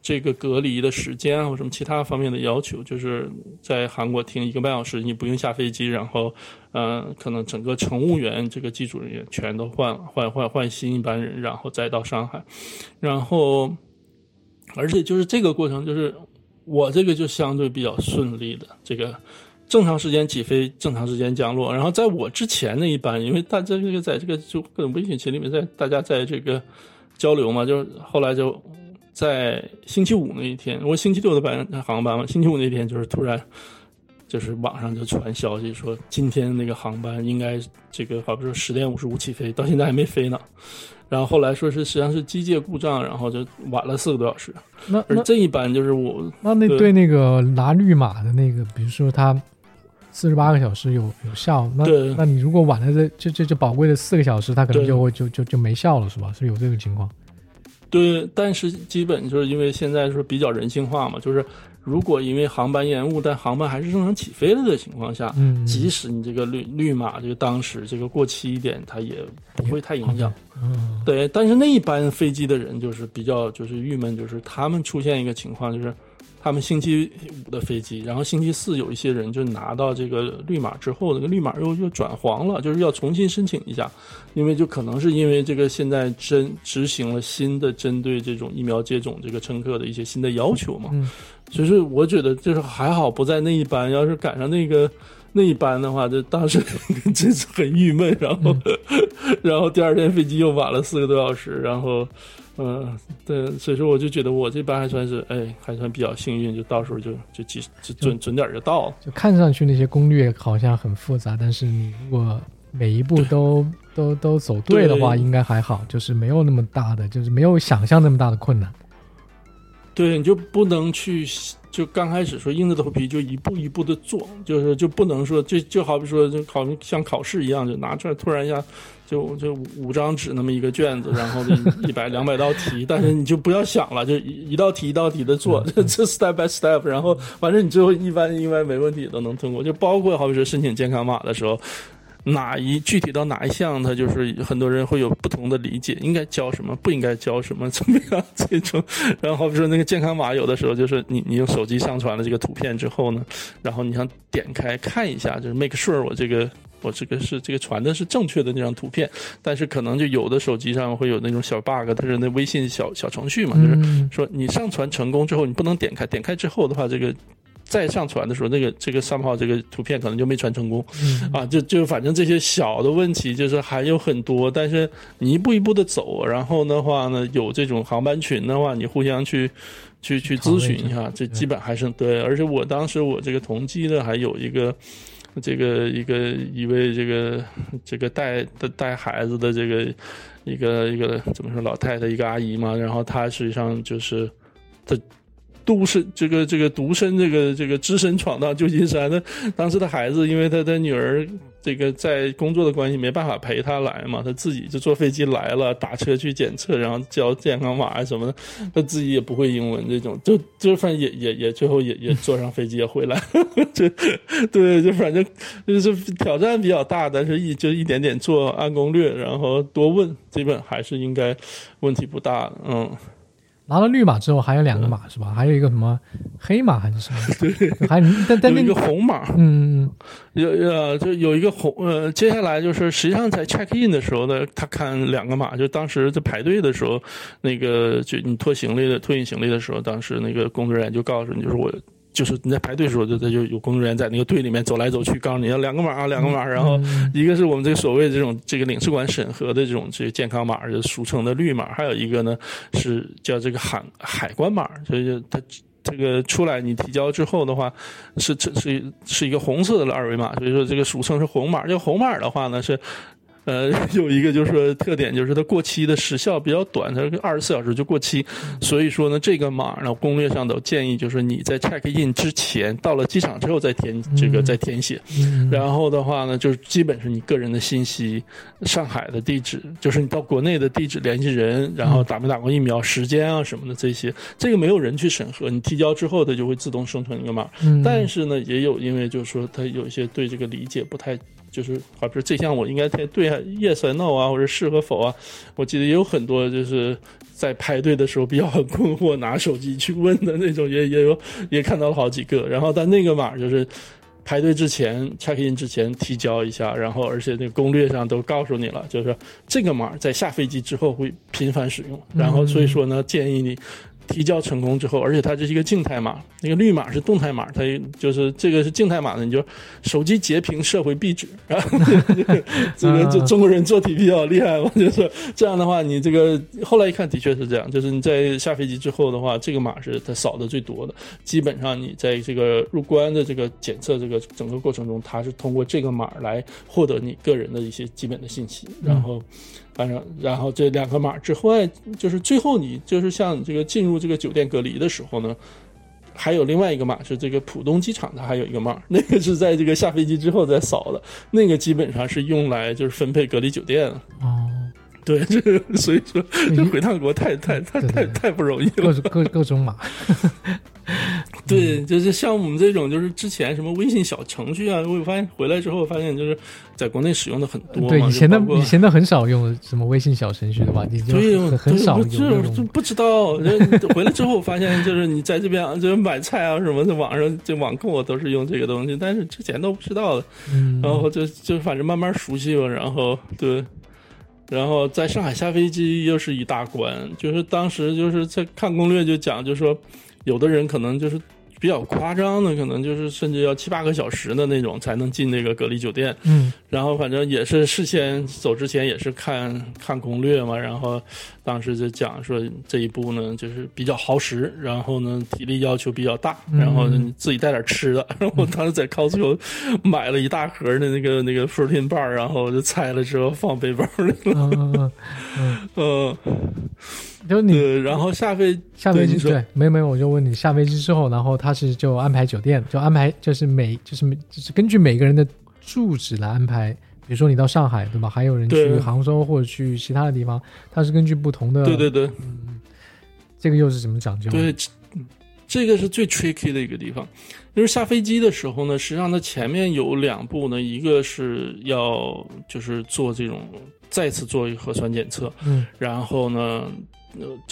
Speaker 3: 这个隔离的时间啊或什么其他方面的要求，就是在韩国停一个半小时，你不用下飞机，然后呃可能整个乘务员这个机组人员全都换了，换换换新一班人，然后再到上海，然后而且就是这个过程就是我这个就相对比较顺利的这个。正常时间起飞，正常时间降落。然后在我之前那一班，因为大家这个在这个就各种微信群里面，在大家在这个交流嘛，就是后来就在星期五那一天，我星期六的班航班嘛，星期五那天就是突然就是网上就传消息说，今天那个航班应该这个好比说十点五十五起飞，到现在还没飞呢。然后后来说是实际上是机械故障，然后就晚了四个多小时。而
Speaker 2: 那而
Speaker 3: 这一班就是我
Speaker 2: 那那
Speaker 3: 对
Speaker 2: 对那个拿绿码的那个，比如说他四十八个小时有有效，那
Speaker 3: 对
Speaker 2: 那你如果晚了这这这这宝贵的四个小时，它可能就会就就就没效了，是吧？是有这个情况。
Speaker 3: 对，但是基本就是因为现在是比较人性化嘛，就是如果因为航班延误，但航班还是正常起飞了的情况下，
Speaker 2: 嗯，
Speaker 3: 即使你这个绿绿码这个当时这个过期一点，它也不会太影响。
Speaker 2: 嗯
Speaker 3: 对，但是那一班飞机的人就是比较就是郁闷，就是他们出现一个情况，就是他们星期五的飞机，然后星期四有一些人就拿到这个绿码之后，那个绿码又又转黄了，就是要重新申请一下，因为就可能是因为这个现在针执行了新的针对这种疫苗接种这个乘客的一些新的要求嘛，
Speaker 2: 嗯
Speaker 3: 所以说我觉得就是还好不在那一班，要是赶上那个。那一班的话，就当时 真是很郁闷，然后，然后第二天飞机又晚了四个多小时，然后，嗯、对，所以说我就觉得我这班还算是，哎，还算比较幸运，就到时候就就及就准准点儿就到了。
Speaker 2: 就看上去那些攻略好像很复杂，但是你如果每一步都 都都走对的话，应该还好，就是没有那么大的，就是没有想象那么大的困难。
Speaker 3: 对，你就不能去，就刚开始说硬着头皮就一步一步的做，就是就不能说就就好比说就考像考试一样，就拿出来突然一下就就五张纸那么一个卷子，然后一百两百道题，但是你就不要想了，就一一道题一道题的做，这这 step by step，然后反正你最后一般应该没问题都能通过，就包括好比说申请健康码的时候。哪一具体到哪一项，它就是很多人会有不同的理解，应该交什么，不应该交什么，怎么样这种。然后好比说那个健康码，有的时候就是你你用手机上传了这个图片之后呢，然后你想点开看一下，就是 make sure 我这个我这个是这个传的是正确的那张图片，但是可能就有的手机上会有那种小 bug，它是那微信小小程序嘛，就是
Speaker 2: 嗯
Speaker 3: 说你上传成功之后，你不能点开，点开之后的话，这个再上传的时候，那个这个上号这个图片可能就没传成功。
Speaker 2: 嗯
Speaker 3: 啊，就就反正这些小的问题就是还有很多，但是你一步一步的走，然后的话呢，有这种航班群的话，你互相去去去咨询一下，这基本还是对。而且我当时我这个同机的还有一个。这个一个一位这个这个带带带孩子的这个一个一个怎么说老太太一个阿姨嘛，然后她实际上就是她独身这个这个独身这个这个只身闯荡旧金山的，当时的孩子因为她的女儿这个在工作的关系没办法陪他来嘛，他自己就坐飞机来了，打车去检测，然后交健康码啊什么的，他自己也不会英文，这种就就反正也也也最后也也坐上飞机也回来，这对就反正就是挑战比较大，但是一就一点点做按攻略，然后多问，基本还是应该问题不大，嗯。
Speaker 2: 拿了绿码之后还有两个码是吧？还有一个什么黑码还是什么？对，还但但那个
Speaker 3: 红码，
Speaker 2: 嗯嗯
Speaker 3: 有呃，就有一个红呃，接下来就是实际上在 check in 的时候呢，他看两个码，就当时在排队的时候，那个就你拖行李的托运行李的时候，当时那个工作人员就告诉你，就是我。就是你在排队的时候，就他就有工作人员在那个队里面走来走去，告诉你要两个码啊，两个码。然后
Speaker 2: 嗯
Speaker 3: 一个是我们这个所谓这种这个领事馆审核的这种这个健康码，就俗称的绿码，还有一个呢是叫这个海海关码，所以就它这个出来你提交之后的话，是是是是一个红色的二维码，所以说这个俗称是红码。这个红码的话呢是。呃，有一个就是说特点，就是它过期的时效比较短，它二十四小时就过期。所以说呢，这个码呢，攻略上都建议就是你在 check in 之前，到了机场之后再填这个再填写。
Speaker 2: 嗯，
Speaker 3: 然后的话呢，就是基本是你个人的信息，上海的地址，就是你到国内的地址、联系人，然后打没打过疫苗、时间啊什么的这些，这个没有人去审核，你提交之后，它就会自动生成一个码。
Speaker 2: 嗯
Speaker 3: 但是呢，也有因为就是说它有一些对这个理解不太，就是好比说这项我应该对对啊 yes or no 啊，或者是和否啊，我记得也有很多就是在排队的时候比较很困惑，拿手机去问的那种，也 也有也看到了好几个。然后但那个码就是。排队之前 check in 之前提交一下，然后而且那个攻略上都告诉你了，就是这个码在下飞机之后会频繁使用，然后所以说呢，建议你提交成功之后，而且它这是一个静态码，那个绿码是动态码，它就是这个是静态码的，你就手机截屏设回壁纸，然后这个就中国人做题比较厉害嘛，就是这样的话，你这个后来一看的确是这样，就是你在下飞机之后的话，这个码是它扫的最多的，基本上你在这个入关的这个检测这个整个过程中，它是通过这个码来获得你个人的一些基本的信息，然后。反正，然后这两个码之外，就是最后你就是像这个进入这个酒店隔离的时候呢，还有另外一个码是这个浦东机场，它还有一个码，那个是在这个下飞机之后再扫的，那个基本上是用来就是分配隔离酒店了。
Speaker 2: 哦，
Speaker 3: 对，这个所以说这回趟国太太太太太不容易了。
Speaker 2: 各各各种码，
Speaker 3: 对，就是像我们这种，就是之前什么微信小程序啊，我发现回来之后发现就是在国内使用的很多。
Speaker 2: 对以前的以前的很少用什么微信小程序的吧？你就
Speaker 3: 对，
Speaker 2: 很很少有
Speaker 3: 对
Speaker 2: 那种
Speaker 3: 就就不知道。人回来之后发现，就是你在这边啊就是买菜啊什么在，网上就网购都是用这个东西，但是之前都不知道的。
Speaker 2: 嗯，
Speaker 3: 然后就就反正慢慢熟悉吧，然后对，然后在上海下飞机又是一大关，就是当时就是在看攻略就讲，就说有的人可能就是。比较夸张的，可能就是甚至要七八个小时的那种才能进那个隔离酒店。
Speaker 2: 嗯
Speaker 3: 然后反正也是事先走之前也是看看攻略嘛，然后当时就讲说这一步呢就是比较耗时，然后呢体力要求比较大，
Speaker 2: 嗯
Speaker 3: 然后你自己带点吃的。然后我当时在 Costco 买了一大盒的那个那个 protein bar，然后就拆了之后放背包里了。
Speaker 2: 嗯嗯嗯，
Speaker 3: 嗯，
Speaker 2: 就你
Speaker 3: 对，然后下飞
Speaker 2: 下飞机
Speaker 3: 对
Speaker 2: 没有没有，我就问你下飞机之后，然后他是就安排酒店，就安排就是每就是每就是根据每个人的住址来安排。比如说你到上海对吧？还有人去杭州或者去其他的地方，他是根据不同的
Speaker 3: 对对对嗯
Speaker 2: 这个又是怎么讲究？
Speaker 3: 对，这这个是最 tricky 的一个地方。就是下飞机的时候呢，实际上它前面有两步呢，一个是要就是做这种再次做一个核酸检测，
Speaker 2: 嗯
Speaker 3: 然后呢，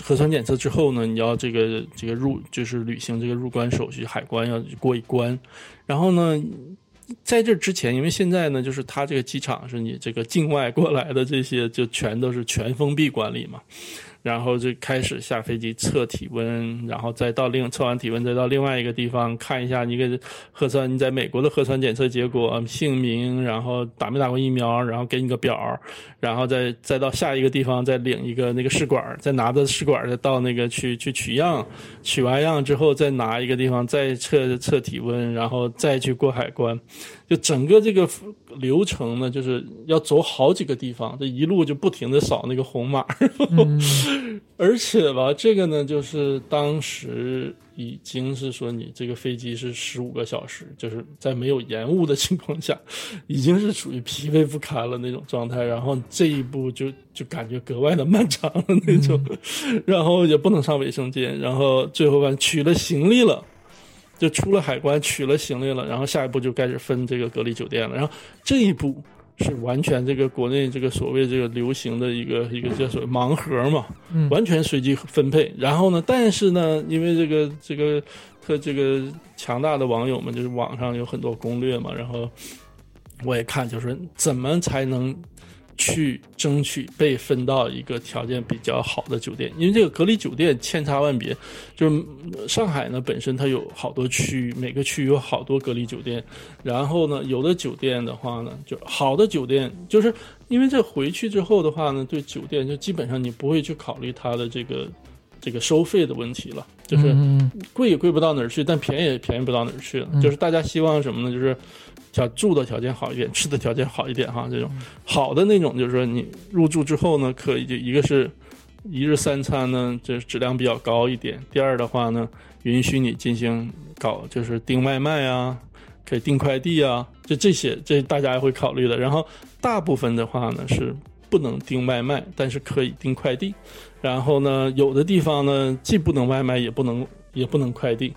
Speaker 3: 核酸检测之后呢，你要这个这个入就是履行这个入关手续，海关要过一关，然后呢，在这之前，因为现在呢，就是他这个机场是你这个境外过来的这些，就全都是全封闭管理嘛。然后就开始下飞机测体温，然后再到另测完体温，再到另外一个地方看一下你个核酸，你在美国的核酸检测结果、姓名，然后打没打过疫苗，然后给你个表，然后再再到下一个地方再领一个那个试管，再拿着试管再到那个去去取样，取完样之后再拿一个地方再测测体温，然后再去过海关。就整个这个流程呢，就是要走好几个地方，这一路就不停的扫那个红码，而且吧，这个呢，就是当时已经是说你这个飞机是十五个小时，就是在没有延误的 情况下，已经是属于疲惫不堪了那种状态，然后这一步就就感觉格外的漫长了那种，然后也不能上卫生间，然后最后吧取了行李了。就出了海关取了行李了，然后下一步就开始分这个隔离酒店了。然后这一步是完全这个国内这个所谓这个流行的一个一个叫什么盲盒嘛，完全随机分配。然后呢，但是呢，因为这个这个特这个强大的网友们，就是网上有很多攻略嘛，然后我也看，就是怎么才能。去争取被分到一个条件比较好的酒店，因为这个隔离酒店千差万别。就是上海呢，本身它有好多区，每个区有好多隔离酒店。然后呢，有的酒店的话呢，就好的酒店，就是因为这回去之后的话呢，对酒店就基本上你不会去考虑它的这个这个收费的问题了。就是贵也贵不到哪儿去，但便宜也便宜不到哪儿去了。就是大家希望什么呢？就是条住的条件好一点，吃的条件好一点哈。这种好的那种，就是说你入住之后呢，可以就一个是一日三餐呢，就是质量比较高一点。第二的话呢，允许你进行搞就是订外卖啊，可以订快递啊，就这些这大家会考虑的。然后大部分的话呢是不能订外卖，但是可以订快递。然后呢，有的地方呢既不能外卖，也不能也不能快递。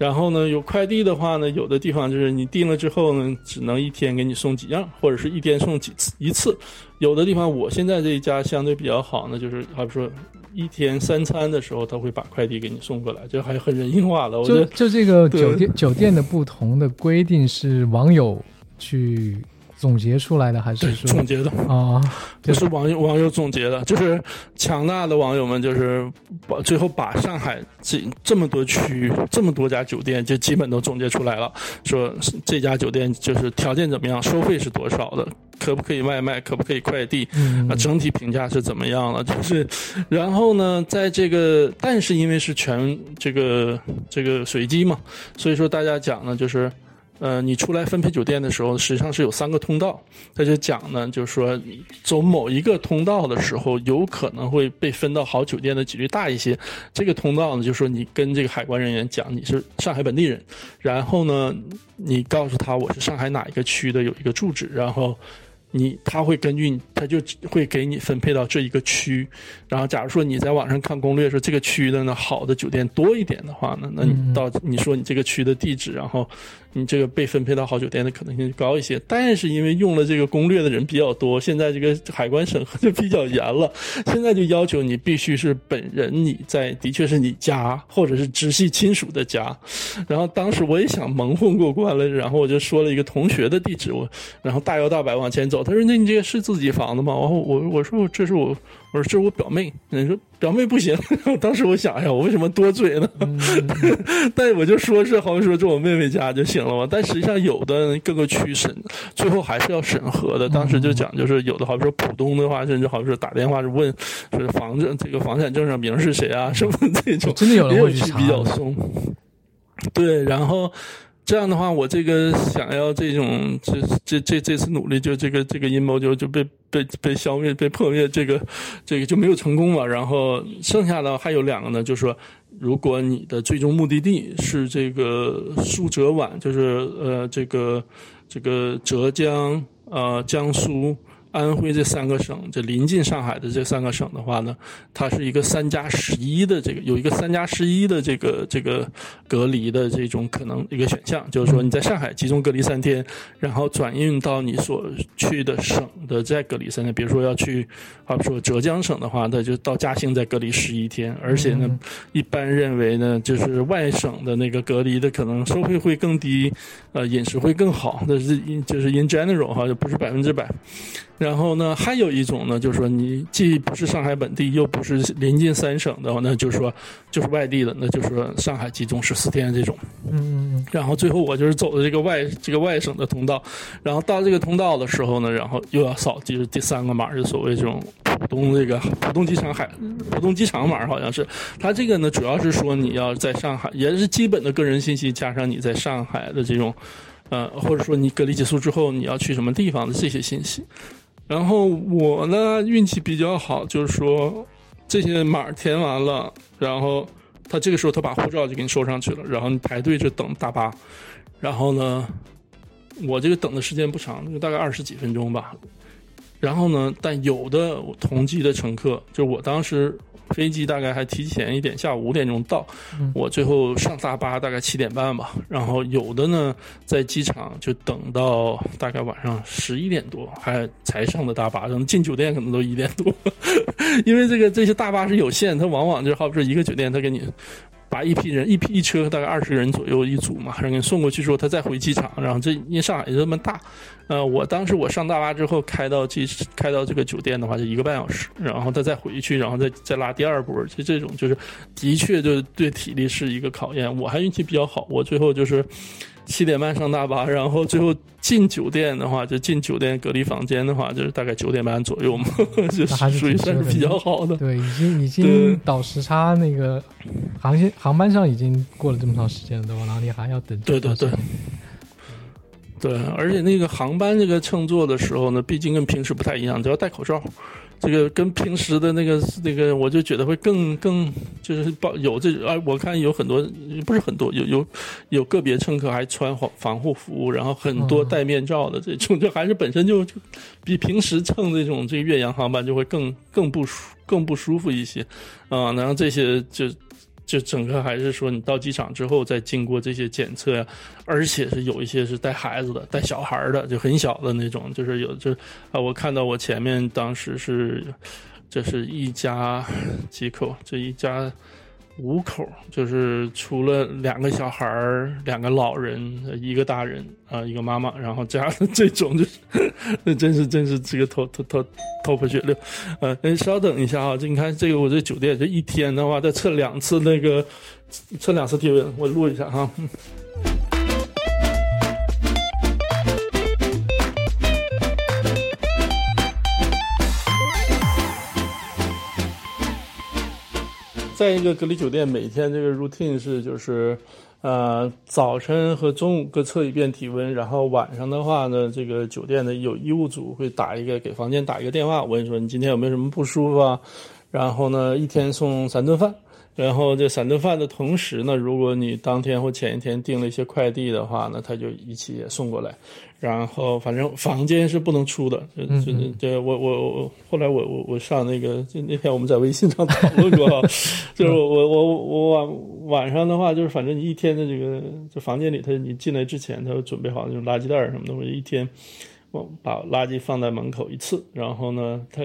Speaker 3: 然后呢，有快递的话呢，有的地方就是你订了之后呢，只能一天给你送几样，或者是一天送几次一次。有的地方，我现在这一家相对比较好呢，就是好比说一天三餐的时候，他会把快递给你送过来，就还很人性化了。我觉得
Speaker 2: 就这个酒店酒店的不同的规定是网友去。总结出来的还是说
Speaker 3: 总结的
Speaker 2: 啊？
Speaker 3: 不是网友网友总结的，就是强大的网友们，就是把最后把上海这这么多区、这么多家酒店，就基本都总结出来了。说这家酒店就是条件怎么样，收费是多少的，可不可以外卖，可不可以快递，啊，整体评价是怎么样了？就是，然后呢，在这个，但是因为是全这个这个随机嘛，所以说大家讲呢，就是。呃，你出来分配酒店的时候，实际上是有三个通道。他就讲呢，就是说走某一个通道的时候，有可能会被分到好酒店的几率大一些。这个通道呢，就是说你跟这个海关人员讲你是上海本地人，然后呢，你告诉他我是上海哪一个区的有一个住址，然后。你他会根据，他就会给你分配到这一个区。然后，假如说你在网上看攻略说这个区的呢好的酒店多一点的话呢，那你到你说你这个区的地址，然后你这个被分配到好酒店的可能性就高一些。但是因为用了这个攻略的人比较多，现在这个海关审核就比较严了。现在就要求你必须是本人你在，的确是你家或者是直系亲属的家。然后当时我也想蒙混过关了，然后我就说了一个同学的地址，我然后大摇大摆往前走。他说：“那你这个是自己房子吗？”然后我我说：“这是我，我说这是我表妹。”你说表妹不行。当时我想：“哎呀，我为什么多嘴呢？” 但我就说是好像说这我妹妹家就行了嘛。但实际上有的各个区审，最后还是要审核的。当时就讲，就是有的好比说浦东的话，甚至好比说打电话是问，是房子这个房产证上名是谁啊什么这种，
Speaker 2: 真的有
Speaker 3: 人会去比较松。对，然后。这样的话，我这个想要这种这这这这次努力，就这个这个阴谋就就被被被消灭、被破灭，这个这个就没有成功嘛。然后剩下的还有两个呢，就是说，如果你的最终目的地是这个苏浙皖，就是呃这个这个浙江、呃江苏、安徽这三个省，这临近上海的这三个省的话呢，它是一个三加十一的这个有一个三加十一的这个这个隔离的这种可能一个选项，就是说你在上海集中隔离三天，然后转运到你所去的省的再隔离三天。比如说要去，好比说浙江省的话，那就到嘉兴再隔离十一天。而且呢，一般认为呢，就是外省的那个隔离的可能收费会更低，呃，饮食会更好。那是就是 in general 哈，就不是百分之百。然后呢，还有一种呢，就是说你既不是上海本地，又不是临近三省的，那就是说就是外地的，那就是说上海集中十四天这种。
Speaker 2: 嗯，
Speaker 3: 然后最后我就是走的这个外这个外省的通道，然后到这个通道的时候呢，然后又要扫，就是第三个码就所谓这种浦东这个浦东机场海浦东机场码，好像是。它这个呢，主要是说你要在上海，也是基本的个人信息加上你在上海的这种，呃，或者说你隔离结束之后你要去什么地方的这些信息。然后我呢运气比较好，就是说这些码填完了，然后他这个时候他把护照就给你收上去了，然后你排队就等大巴，然后呢，我这个等的时间不长，就大概二十几分钟吧。然后呢，但有的同机的乘客，就我当时。飞机大概还提前一点，下午五点钟到，我最后上大巴大概七点半吧。然后有的呢，在机场就等到大概晚上十一点多，还才上的大巴。可能进酒店可能都一点多，因为这个这些大巴是有限，它往往就好比说一个酒店，他给你。把一批人一批一车大概二十个人左右一组嘛，然后给你送过去之后，他再回机场。然后这因为上海这么大，呃，我当时我上大巴之后开到机开到这个酒店的话就一个半小时，然后他再回去，然后再再拉第二波。就这种就是的确就对体力是一个考验。我还运气比较好，我最后就是。七点半上大巴，然后最后进酒店的话，就进酒店隔离房间的话，就是大概九点半左右嘛，就属于算是比较好的。
Speaker 2: 对，已经已经倒时差，那个航线航班上已经过了这么长时间了，对吧然后你还要等。
Speaker 3: 对对对。对，而且那个航班这个乘坐的时候呢，毕竟跟平时不太一样，都要戴口罩。这个跟平时的那个那个，我就觉得会更更就是保有这啊，我看有很多不是很多，有有有个别乘客还穿防防护服，然后很多戴面罩的这种，就还是本身就比平时乘这种这个越洋航班就会更更不舒更不舒服一些啊，然后这些就。就整个还是说，你到机场之后再经过这些检测呀，而且是有一些是带孩子的、带小孩的，就很小的那种，就是有就啊，我看到我前面当时是，这是一家几口，这一家。五口就是除了两个小孩儿、两个老人、一个大人啊，一个妈妈，然后加 这种就是，那真是真是这个头头头头破血流。呃，您稍等一下啊，这你看这个我这酒店这一天的话，再测两次那个测两次体温，我录一下哈。在一个隔离酒店，每天这个 routine 是就是，呃，早晨和中午各测一遍体温，然后晚上的话呢，这个酒店的有医务组会打一个给房间打一个电话，我跟你说你今天有没有什么不舒服啊？然后呢，一天送三顿饭。然后这三顿饭的同时呢，如果你当天或前一天订了一些快递的话呢，他就一起也送过来。然后反正房间是不能出的。就就就我我我后来我我我上那个就那天我们在微信上讨论过，就是我我我我晚晚上的话就是反正你一天的这个就房间里头你进来之前他准备好那种垃圾袋什么的，我一天我把垃圾放在门口一次，然后呢他。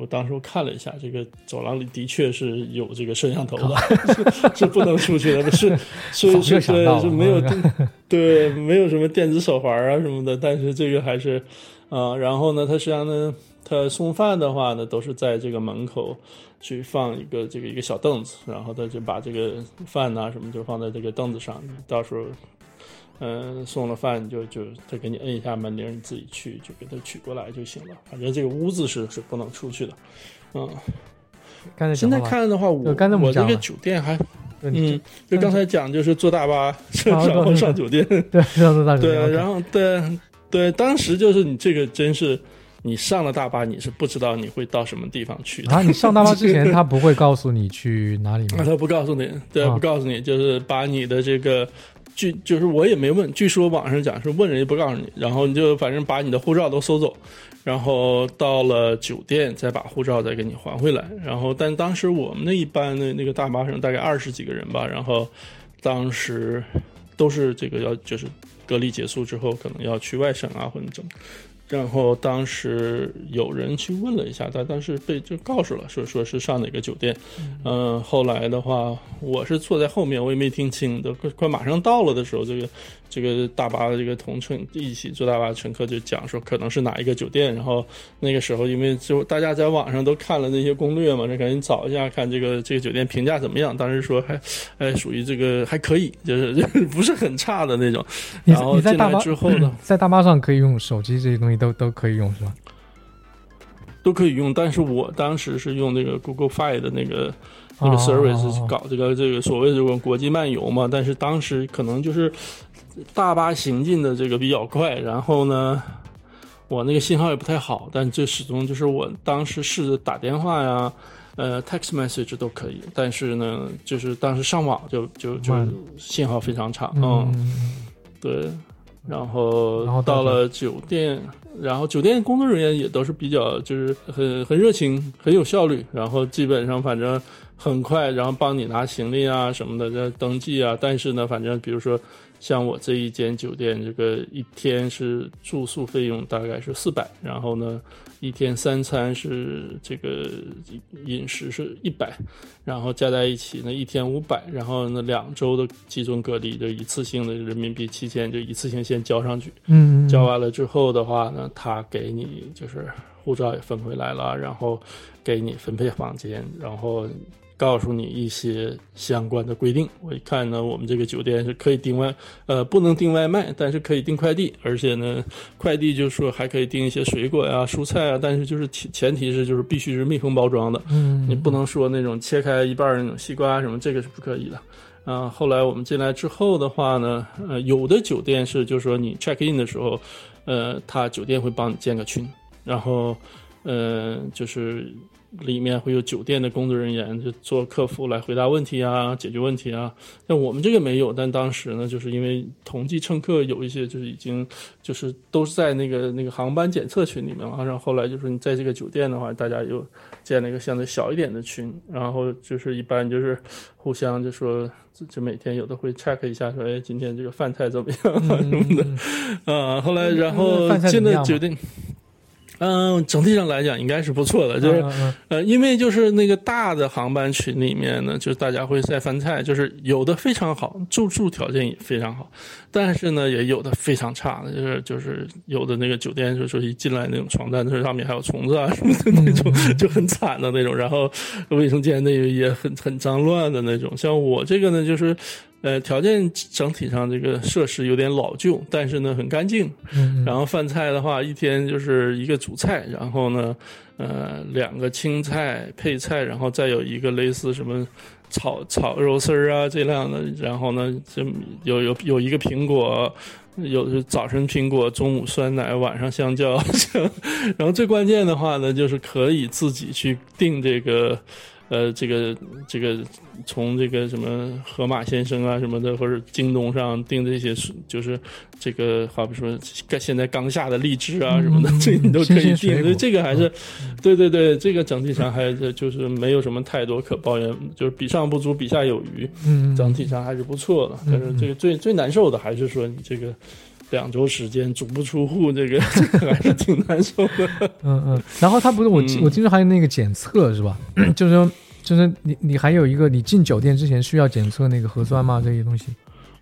Speaker 3: 我当时我看了一下，这个走廊里的确是有这个摄像头的，是是不能出去的，是 所以是对是没有 对没有什么电子手环啊什么的，但是这个还是啊，然后呢，他实际上呢，他送饭的话呢，都是在这个门口去放一个这个一个小凳子，然后他就把这个饭呐什么就放在这个凳子上，到时候。嗯，送了饭就就他给你摁一下门铃，你自己去就给他取过来就行了。反正这个屋子是是不能出去的。嗯，现在看的话，我我那个酒店还嗯，就刚才讲就是坐大巴 然后 上酒店，
Speaker 2: 对，上大酒店。
Speaker 3: 对，然后对对，当时就是你这个真是你上了大巴，你是不知道你会到什么地方去。
Speaker 2: 啊，你上大巴之前 他不会告诉你去哪里吗？
Speaker 3: 他不告诉你，对，不告诉你，就是把你的这个。据就是我也没问，据说网上讲是问人家不告诉你，然后你就反正把你的护照都收走，然后到了酒店再把护照再给你还回来。然后但当时我们那一班的那个大巴上大概二十几个人吧，然后当时都是这个要就是隔离结束之后可能要去外省啊或者怎么。然后当时有人去问了一下，但但是被就告诉了，说说是上哪个酒店。嗯，后来的话，我是坐在后面，我也没听清。都快快马上到了的时候，这个这个大巴的这个同乘一起坐大巴的乘客就讲说，可能是哪一个酒店。然后那个时候，因为就大家在网上都看了那些攻略嘛，就赶紧找一下看这个 这个酒店评价怎么样。当时说还哎属于这个还可以，就是就是不是很差的那种。然后进来
Speaker 2: 你在大巴
Speaker 3: 之后呢，
Speaker 2: 在大巴上可以用手机这些东西都都可以用是吧？
Speaker 3: 都可以用，但是我当时是用那个 Google Fi 的那个那个
Speaker 2: 哦
Speaker 3: service 去搞这个这个所谓这种国际漫游嘛，但是当时可能就是大巴行进的这个比较快，然后呢，我那个信号也不太好，但这始终就是我当时试着打电话呀。呃，text message 都可以，但是呢，就是当时上网就就就信号非常差，嗯。
Speaker 2: 嗯，
Speaker 3: 对，然后
Speaker 2: 然后到
Speaker 3: 到了酒店，然后酒店工作人员也都是比较就是很很热情，很有效率，然后基本上反正很快，然后帮你拿行李啊什么的，这登记啊。但是呢，反正比如说像我这一间酒店，这个一天是住宿费用大概是四百，然后呢。一天三餐是这个饮食是一百，然后加在一起呢，一天五百，然后呢两周的集中隔离就一次性的人民币七千，就一次性先交上去。
Speaker 2: 嗯，
Speaker 3: 交完了之后的话呢，他给你就是护照也分回来了，然后给你分配房间，然后告诉你一些相关的规定。我一看呢，我们这个酒店是可以订外，呃，不能订外卖，但是可以订快递，而且呢，快递就是说还可以订一些水果呀、蔬菜啊，但是就是前前提是就是必须是密封包装的，
Speaker 2: 嗯，
Speaker 3: 你不能说那种切开一半儿那种西瓜什么，这个是不可以的。啊、后来我们进来之后的话呢，呃，有的酒店是就是说你 check in 的时候，呃，他酒店会帮你建个群，然后，呃，就是里面会有酒店的工作人员就做客服来回答问题啊，解决问题啊。那我们这个没有，但当时呢，就是因为同济乘客有一些就是已经就是都是在那个那个航班检测群里面了，然后后来就是你在这个酒店的话，大家又建了一个相对小一点的群，然后就是一般就是互相就说就就每天有的会 check 一下说，哎，今天这个饭菜怎么样啊什么的，啊，后来然后进了酒店。嗯，整体上来讲应该是不错的，就是
Speaker 2: 嗯嗯
Speaker 3: 呃，因为就是那个大的航班群里面呢，就是大家会晒饭菜，就是有的非常好，住宿条件也非常好，但是呢，也有的非常差的，就是就是有的那个酒店就说一进来那种床单，就是上面还有虫子啊什么的那种，就很惨的那种，然后卫生间那个也很很脏乱的那种。像我这个呢，就是呃条件整体上这个设施有点老旧，但是呢很干净，
Speaker 2: 嗯，
Speaker 3: 然后饭菜的话，一天就是一个主菜，然后呢，呃，两个青菜配菜，然后再有一个类似什么炒炒肉丝儿啊这样的，然后呢，这有有有一个苹果。有早晨苹果，中午酸奶，晚上香蕉。然后最关键的话呢，就是可以自己去定这个，呃，这个这个从这个什么盒马先生啊什么的，或者京东上订这些，就是这个好比说现在刚下的荔枝啊什么的，
Speaker 2: 嗯
Speaker 3: 这你都可以订。所以这个还是，对对对，这个整体上还是就是没有什么太多可抱怨，就是比上不足，比下有余。
Speaker 2: 嗯，
Speaker 3: 整体上还是不错的。但是这个最最难受的还是说你这个两周时间足不出户，这个这 个还是挺难受的。
Speaker 2: 嗯嗯，然后他不是我我听说还有那个检测是吧？就是说就是你你还有一个你进酒店之前需要检测那个核酸吗？这些东西？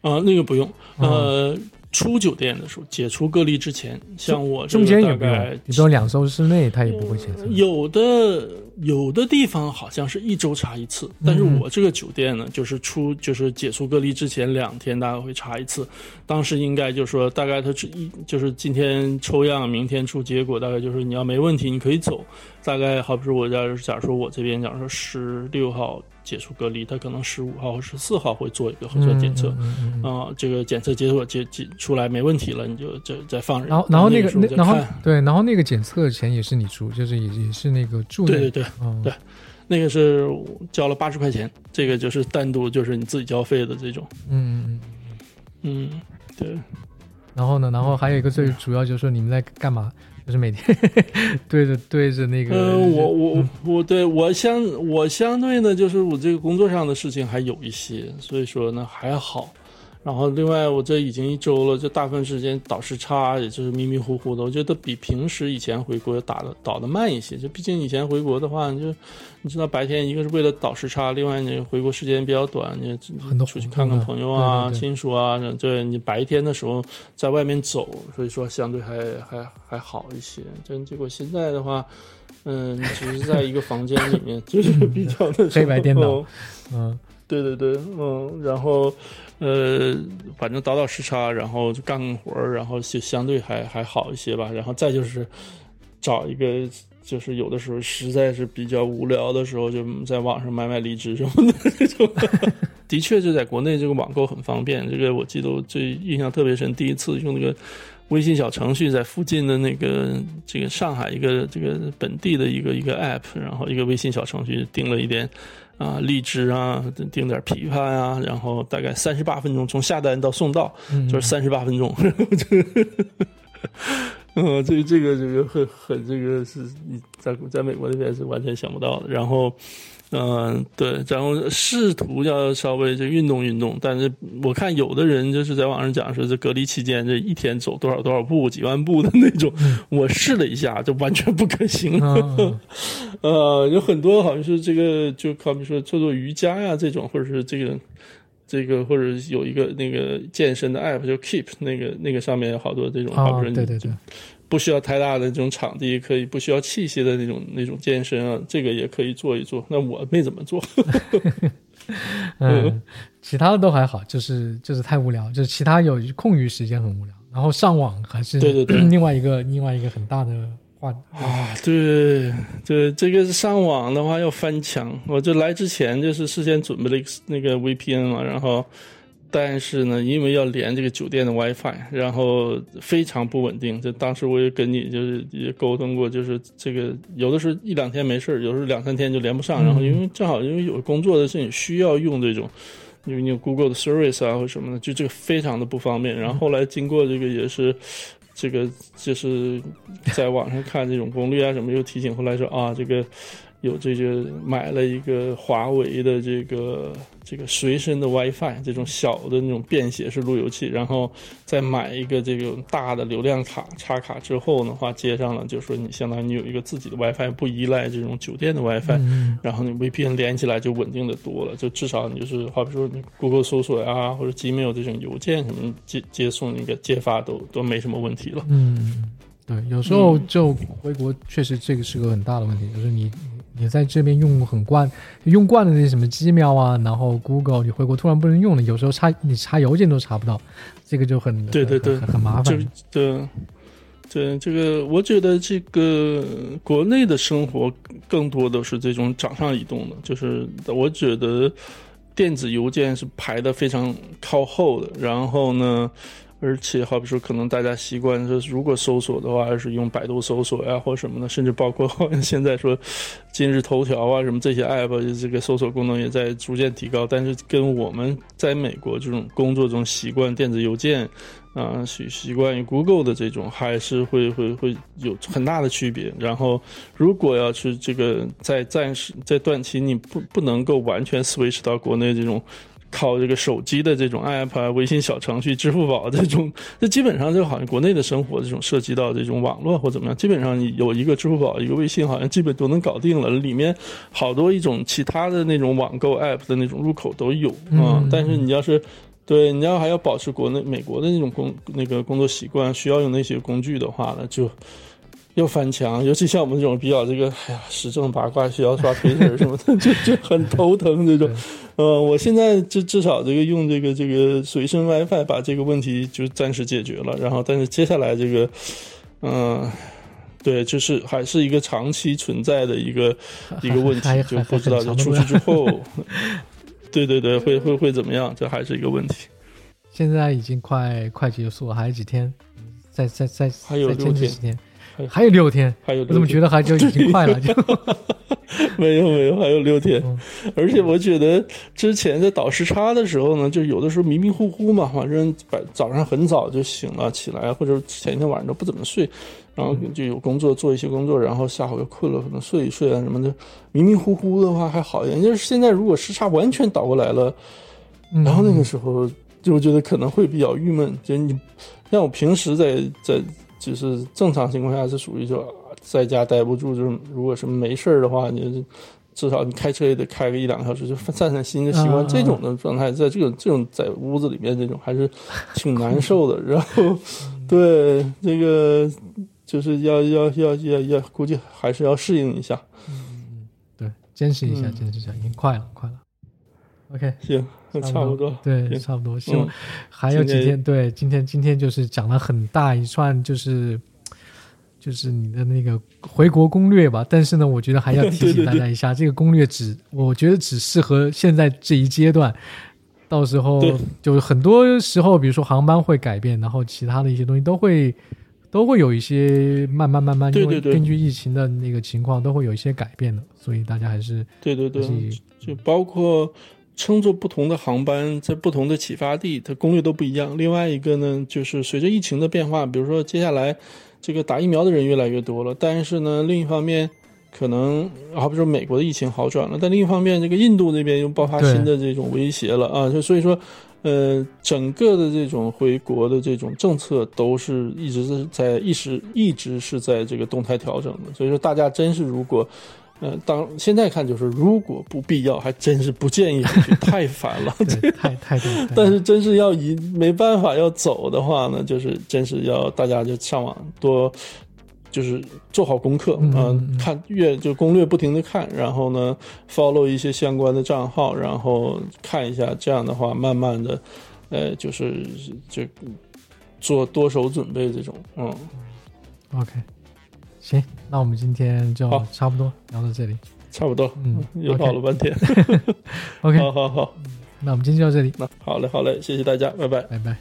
Speaker 3: 啊、那个不用。
Speaker 2: 嗯
Speaker 3: 呃，出酒店的时候，解除隔离之前，像我
Speaker 2: 中间也不用，
Speaker 3: 大概
Speaker 2: 你说两周之内他也不会检测。
Speaker 3: 有的有的地方好像是一周查一次，但是
Speaker 2: 嗯
Speaker 3: 我这个酒店呢，就是出就是解除隔离之前两天大概会查一次。当时应该就是说，大概他是一就是今天抽样，明天出结果，大概就是你要没问题，你可以走。大概好比说我要是假如说我这边假如说十六号解除隔离，他可能十五号或十四号会做一个核酸检测。啊、这个检测结果结结出来没问题了，你就再再放人。
Speaker 2: 然后，然后那个那然后对，然后那个检测钱也是你出，就是也也是那个住那
Speaker 3: 对对对，
Speaker 2: 嗯
Speaker 3: 对那个是交了八十块钱，这个就是单独就是你自己交费的这种。
Speaker 2: 嗯嗯
Speaker 3: 嗯，对。
Speaker 2: 然后呢，然后还有一个最主要就是说你们在干嘛？就是每天 对着对着那个。
Speaker 3: 呃，我我我对我相我相对呢，就是我这个工作上的事情还有一些，所以说呢还好。然后，另外，我这已经一周了，就大部分时间倒时差，也就是迷迷糊糊的。我觉得比平时以前回国打的倒的慢一些。就毕竟以前回国的话，你就你知道，白天一个是为了倒时差，另外你回国时间比较短，你出去看看朋友啊、亲属啊。对你白天的时候在外面走，所以说相对还还还好一些。但结果现在的话，嗯，只是在一个房间里面，就是比较的
Speaker 2: 黑白颠倒，嗯。
Speaker 3: 对对对，嗯，然后，呃，反正倒倒时差，然后就干干活儿，然后就相对还还好一些吧。然后再就是找一个，就是有的时候实在是比较无聊的时候，就在网上买买荔枝什么的这种。的确，就在国内这个网购很方便。这个我记得我最印象特别深，第一次用那个微信小程序，在附近的那个这个上海一个这个本地的一个一个 app，然后一个微信小程序订了一点。啊，荔枝啊，订点枇杷呀，然后大概三十八分钟从下单到送到，就是三十八分钟。嗯，这个这个这个很很这个是你在在美国那边是完全想不到的。然后。嗯，对，然后试图要稍微就运动运动，但是我看有的人就是在网上讲说，这隔离期间这一天走多少多少步、几万步的那种，我试了一下，就完全不可行。呃，有很多好像是这个，就好比说做做瑜伽呀这种，或者是这个这个，或者有一个那个健身的 app，就 Keep 那个那个上面有好多这种，好
Speaker 2: 比说对对对。
Speaker 3: 不需要太大的这种场地，可以不需要器械的那种那种健身啊，这个也可以做一做。那我没怎么做。
Speaker 2: 嗯，其他的都还好，就是就是太无聊，就是其他有空余时间很无聊。然后上网还是
Speaker 3: 对对对，
Speaker 2: 另外一个另外一个很大的话
Speaker 3: 啊，对对，这个上网的话要翻墙。我就来之前就是事先准备了一个那个 VPN 嘛，然后。但是呢，因为要连这个酒店的 WiFi，然后非常不稳定。就当时我也跟你就是也沟通过，就是这个有的时候一两天没事有时候两三天就连不上。然后因为正好因为有工作的事情需要用这种，因为你有 Google 的 Service 啊或什么的，就这个非常的不方便。然后后来经过这个也是，这个就是在网上看这种攻略啊什么，又提醒后来说啊这个。有这个买了一个华为的这个这个随身的 WiFi，这种小的那种便携式路由器，然后再买一个这个大的流量卡插卡之后的话，接上了就说你相当于你有一个自己的 WiFi，不依赖这种酒店的 WiFi，然后你 VPN 连起来就稳定的多了，就至少你就是好比说你 Google 搜索呀或者 Gmail 这种邮件什么接接送那个接发都都没什么问题了。
Speaker 2: 嗯，对，有时候就回国确实这个是个很大的问题，就是你。你在这边用很惯，用惯了那些什么 Gmail 啊，然后 Google，你回国突然不能用了，有时候查你查邮件都查不到，这个就很
Speaker 3: 对对对，
Speaker 2: 很麻烦。
Speaker 3: 就对对，这个我觉得这个国内的生活更多的是这种掌上移动的，就是我觉得电子邮件是排的非常靠后的，然后呢。而且，好比说，可能大家习惯说，如果搜索的话，还是用百度搜索呀，或什么的，甚至包括现在说，今日头条啊，什么这些 app，这个搜索功能也在逐渐提高。但是，跟我们在美国这种工作中习惯电子邮件啊，习习惯于 Google 的这种，还是会会会有很大的区别。然后，如果要是这个在暂时在短期，你不不能够完全 switch 到国内这种。靠这个手机的这种 app 啊，微信小程序、支付宝 这种，这基本上就好像国内的生活这种涉及到这种网络或怎么样，基本上你有一个支付宝、一个微信，好像基本都能搞定了。里面好多一种其他的那种网购 app 的那种入口都有啊。但是你要是对你要还要保持国内美国的那种工那个工作习惯，需要用那些工具的话呢，就。又翻墙，尤其像我们这种比较这个，哎呀，时政八卦需要刷推特什么的，就就很头疼这种。呃，我现在至至少这个用这个这个随身 WiFi 把这个问题就暂时解决了。然后，但是接下来这个，嗯，对，就是还是一个长期存在的一个 一个问题，就不知道就出去之后，对对对，会会会怎么样？这还是一个问题。
Speaker 2: 现在已经快快结束了，还有几天？再再再
Speaker 3: 还有
Speaker 2: 六天。
Speaker 3: 还
Speaker 2: 还有六天，
Speaker 3: 还有
Speaker 2: 我怎么觉得还就已经快了？就
Speaker 3: 没有没有，还有六天
Speaker 2: 嗯。
Speaker 3: 而且我觉得之前在倒时差的时候呢，就有的时候迷迷糊糊嘛，反正早早上很早就醒了起来，或者前一天晚上都不怎么睡，然后就有工作做一些工作，然后下午又困了，可能睡一睡啊什么的，迷迷糊糊的话还好一点。就是现在如果时差完全倒过来了，
Speaker 2: 嗯
Speaker 3: 然后那个时候就我觉得可能会比较郁闷。就你像我平时在在就是正常情况下是属于就在家待不住，就是如果是没事儿的话，你至少你开车也得开个一两个小时，就散散心就习惯这种的状态，在这种这种在屋子里面这种还是挺难受的。然后对这个就是要要要要要，估计还是要适应一下。
Speaker 2: 嗯对，坚持一下，
Speaker 3: 嗯
Speaker 2: 坚持一下，已经快了，快了。OK，
Speaker 3: 行，差不多。
Speaker 2: 对，
Speaker 3: 行
Speaker 2: 差不多。希望
Speaker 3: 嗯，
Speaker 2: 还有几
Speaker 3: 天
Speaker 2: 天，对，今天今天就是讲了很大一串，就是就是你的那个回国攻略吧。但是呢，我觉得还要提醒大家一下，这个攻略只我觉得只适合现在这一阶段。到时候就是很多时候，比如说航班会改变，然后其他的一些东西都会都会有一些慢慢慢慢，因为根据疫情的那个情况，都会有一些改变的，所以大家还是
Speaker 3: 对对对就包括乘坐不同的航班，在不同的起发地，它攻略都不一样。另外一个呢，就是随着疫情的变化，比如说接下来这个打疫苗的人越来越多了，但是呢，另一方面。可能好比说美国的疫情好转了，但另一方面，这个印度那边又爆发新的这种威胁了啊，就所以说，呃，整个的这种回国的这种政策都是一直是在一直一直是在这个动态调整的，所以说大家真是如果呃，当现在看就是，如果不必要，还真是不建议去，太烦了。
Speaker 2: 对太太多。太
Speaker 3: 但是真是要一没办法要走的话呢，就是真是要大家就上网多，就是做好功课，
Speaker 2: 嗯
Speaker 3: 看越就攻略不停的看，然后呢 follow 一些相关的账号，然后看一下，这样的话慢慢的，呃，就是就做多手准备这种，嗯
Speaker 2: ，OK，行，那我们今天就
Speaker 3: 好
Speaker 2: 差不多聊到这里。
Speaker 3: 差不多，
Speaker 2: 嗯
Speaker 3: 又跑了半天，
Speaker 2: OK，
Speaker 3: 好好好，
Speaker 2: 那我们今天就到这里，
Speaker 3: 那好嘞好嘞，谢谢大家，拜拜。
Speaker 2: 拜拜。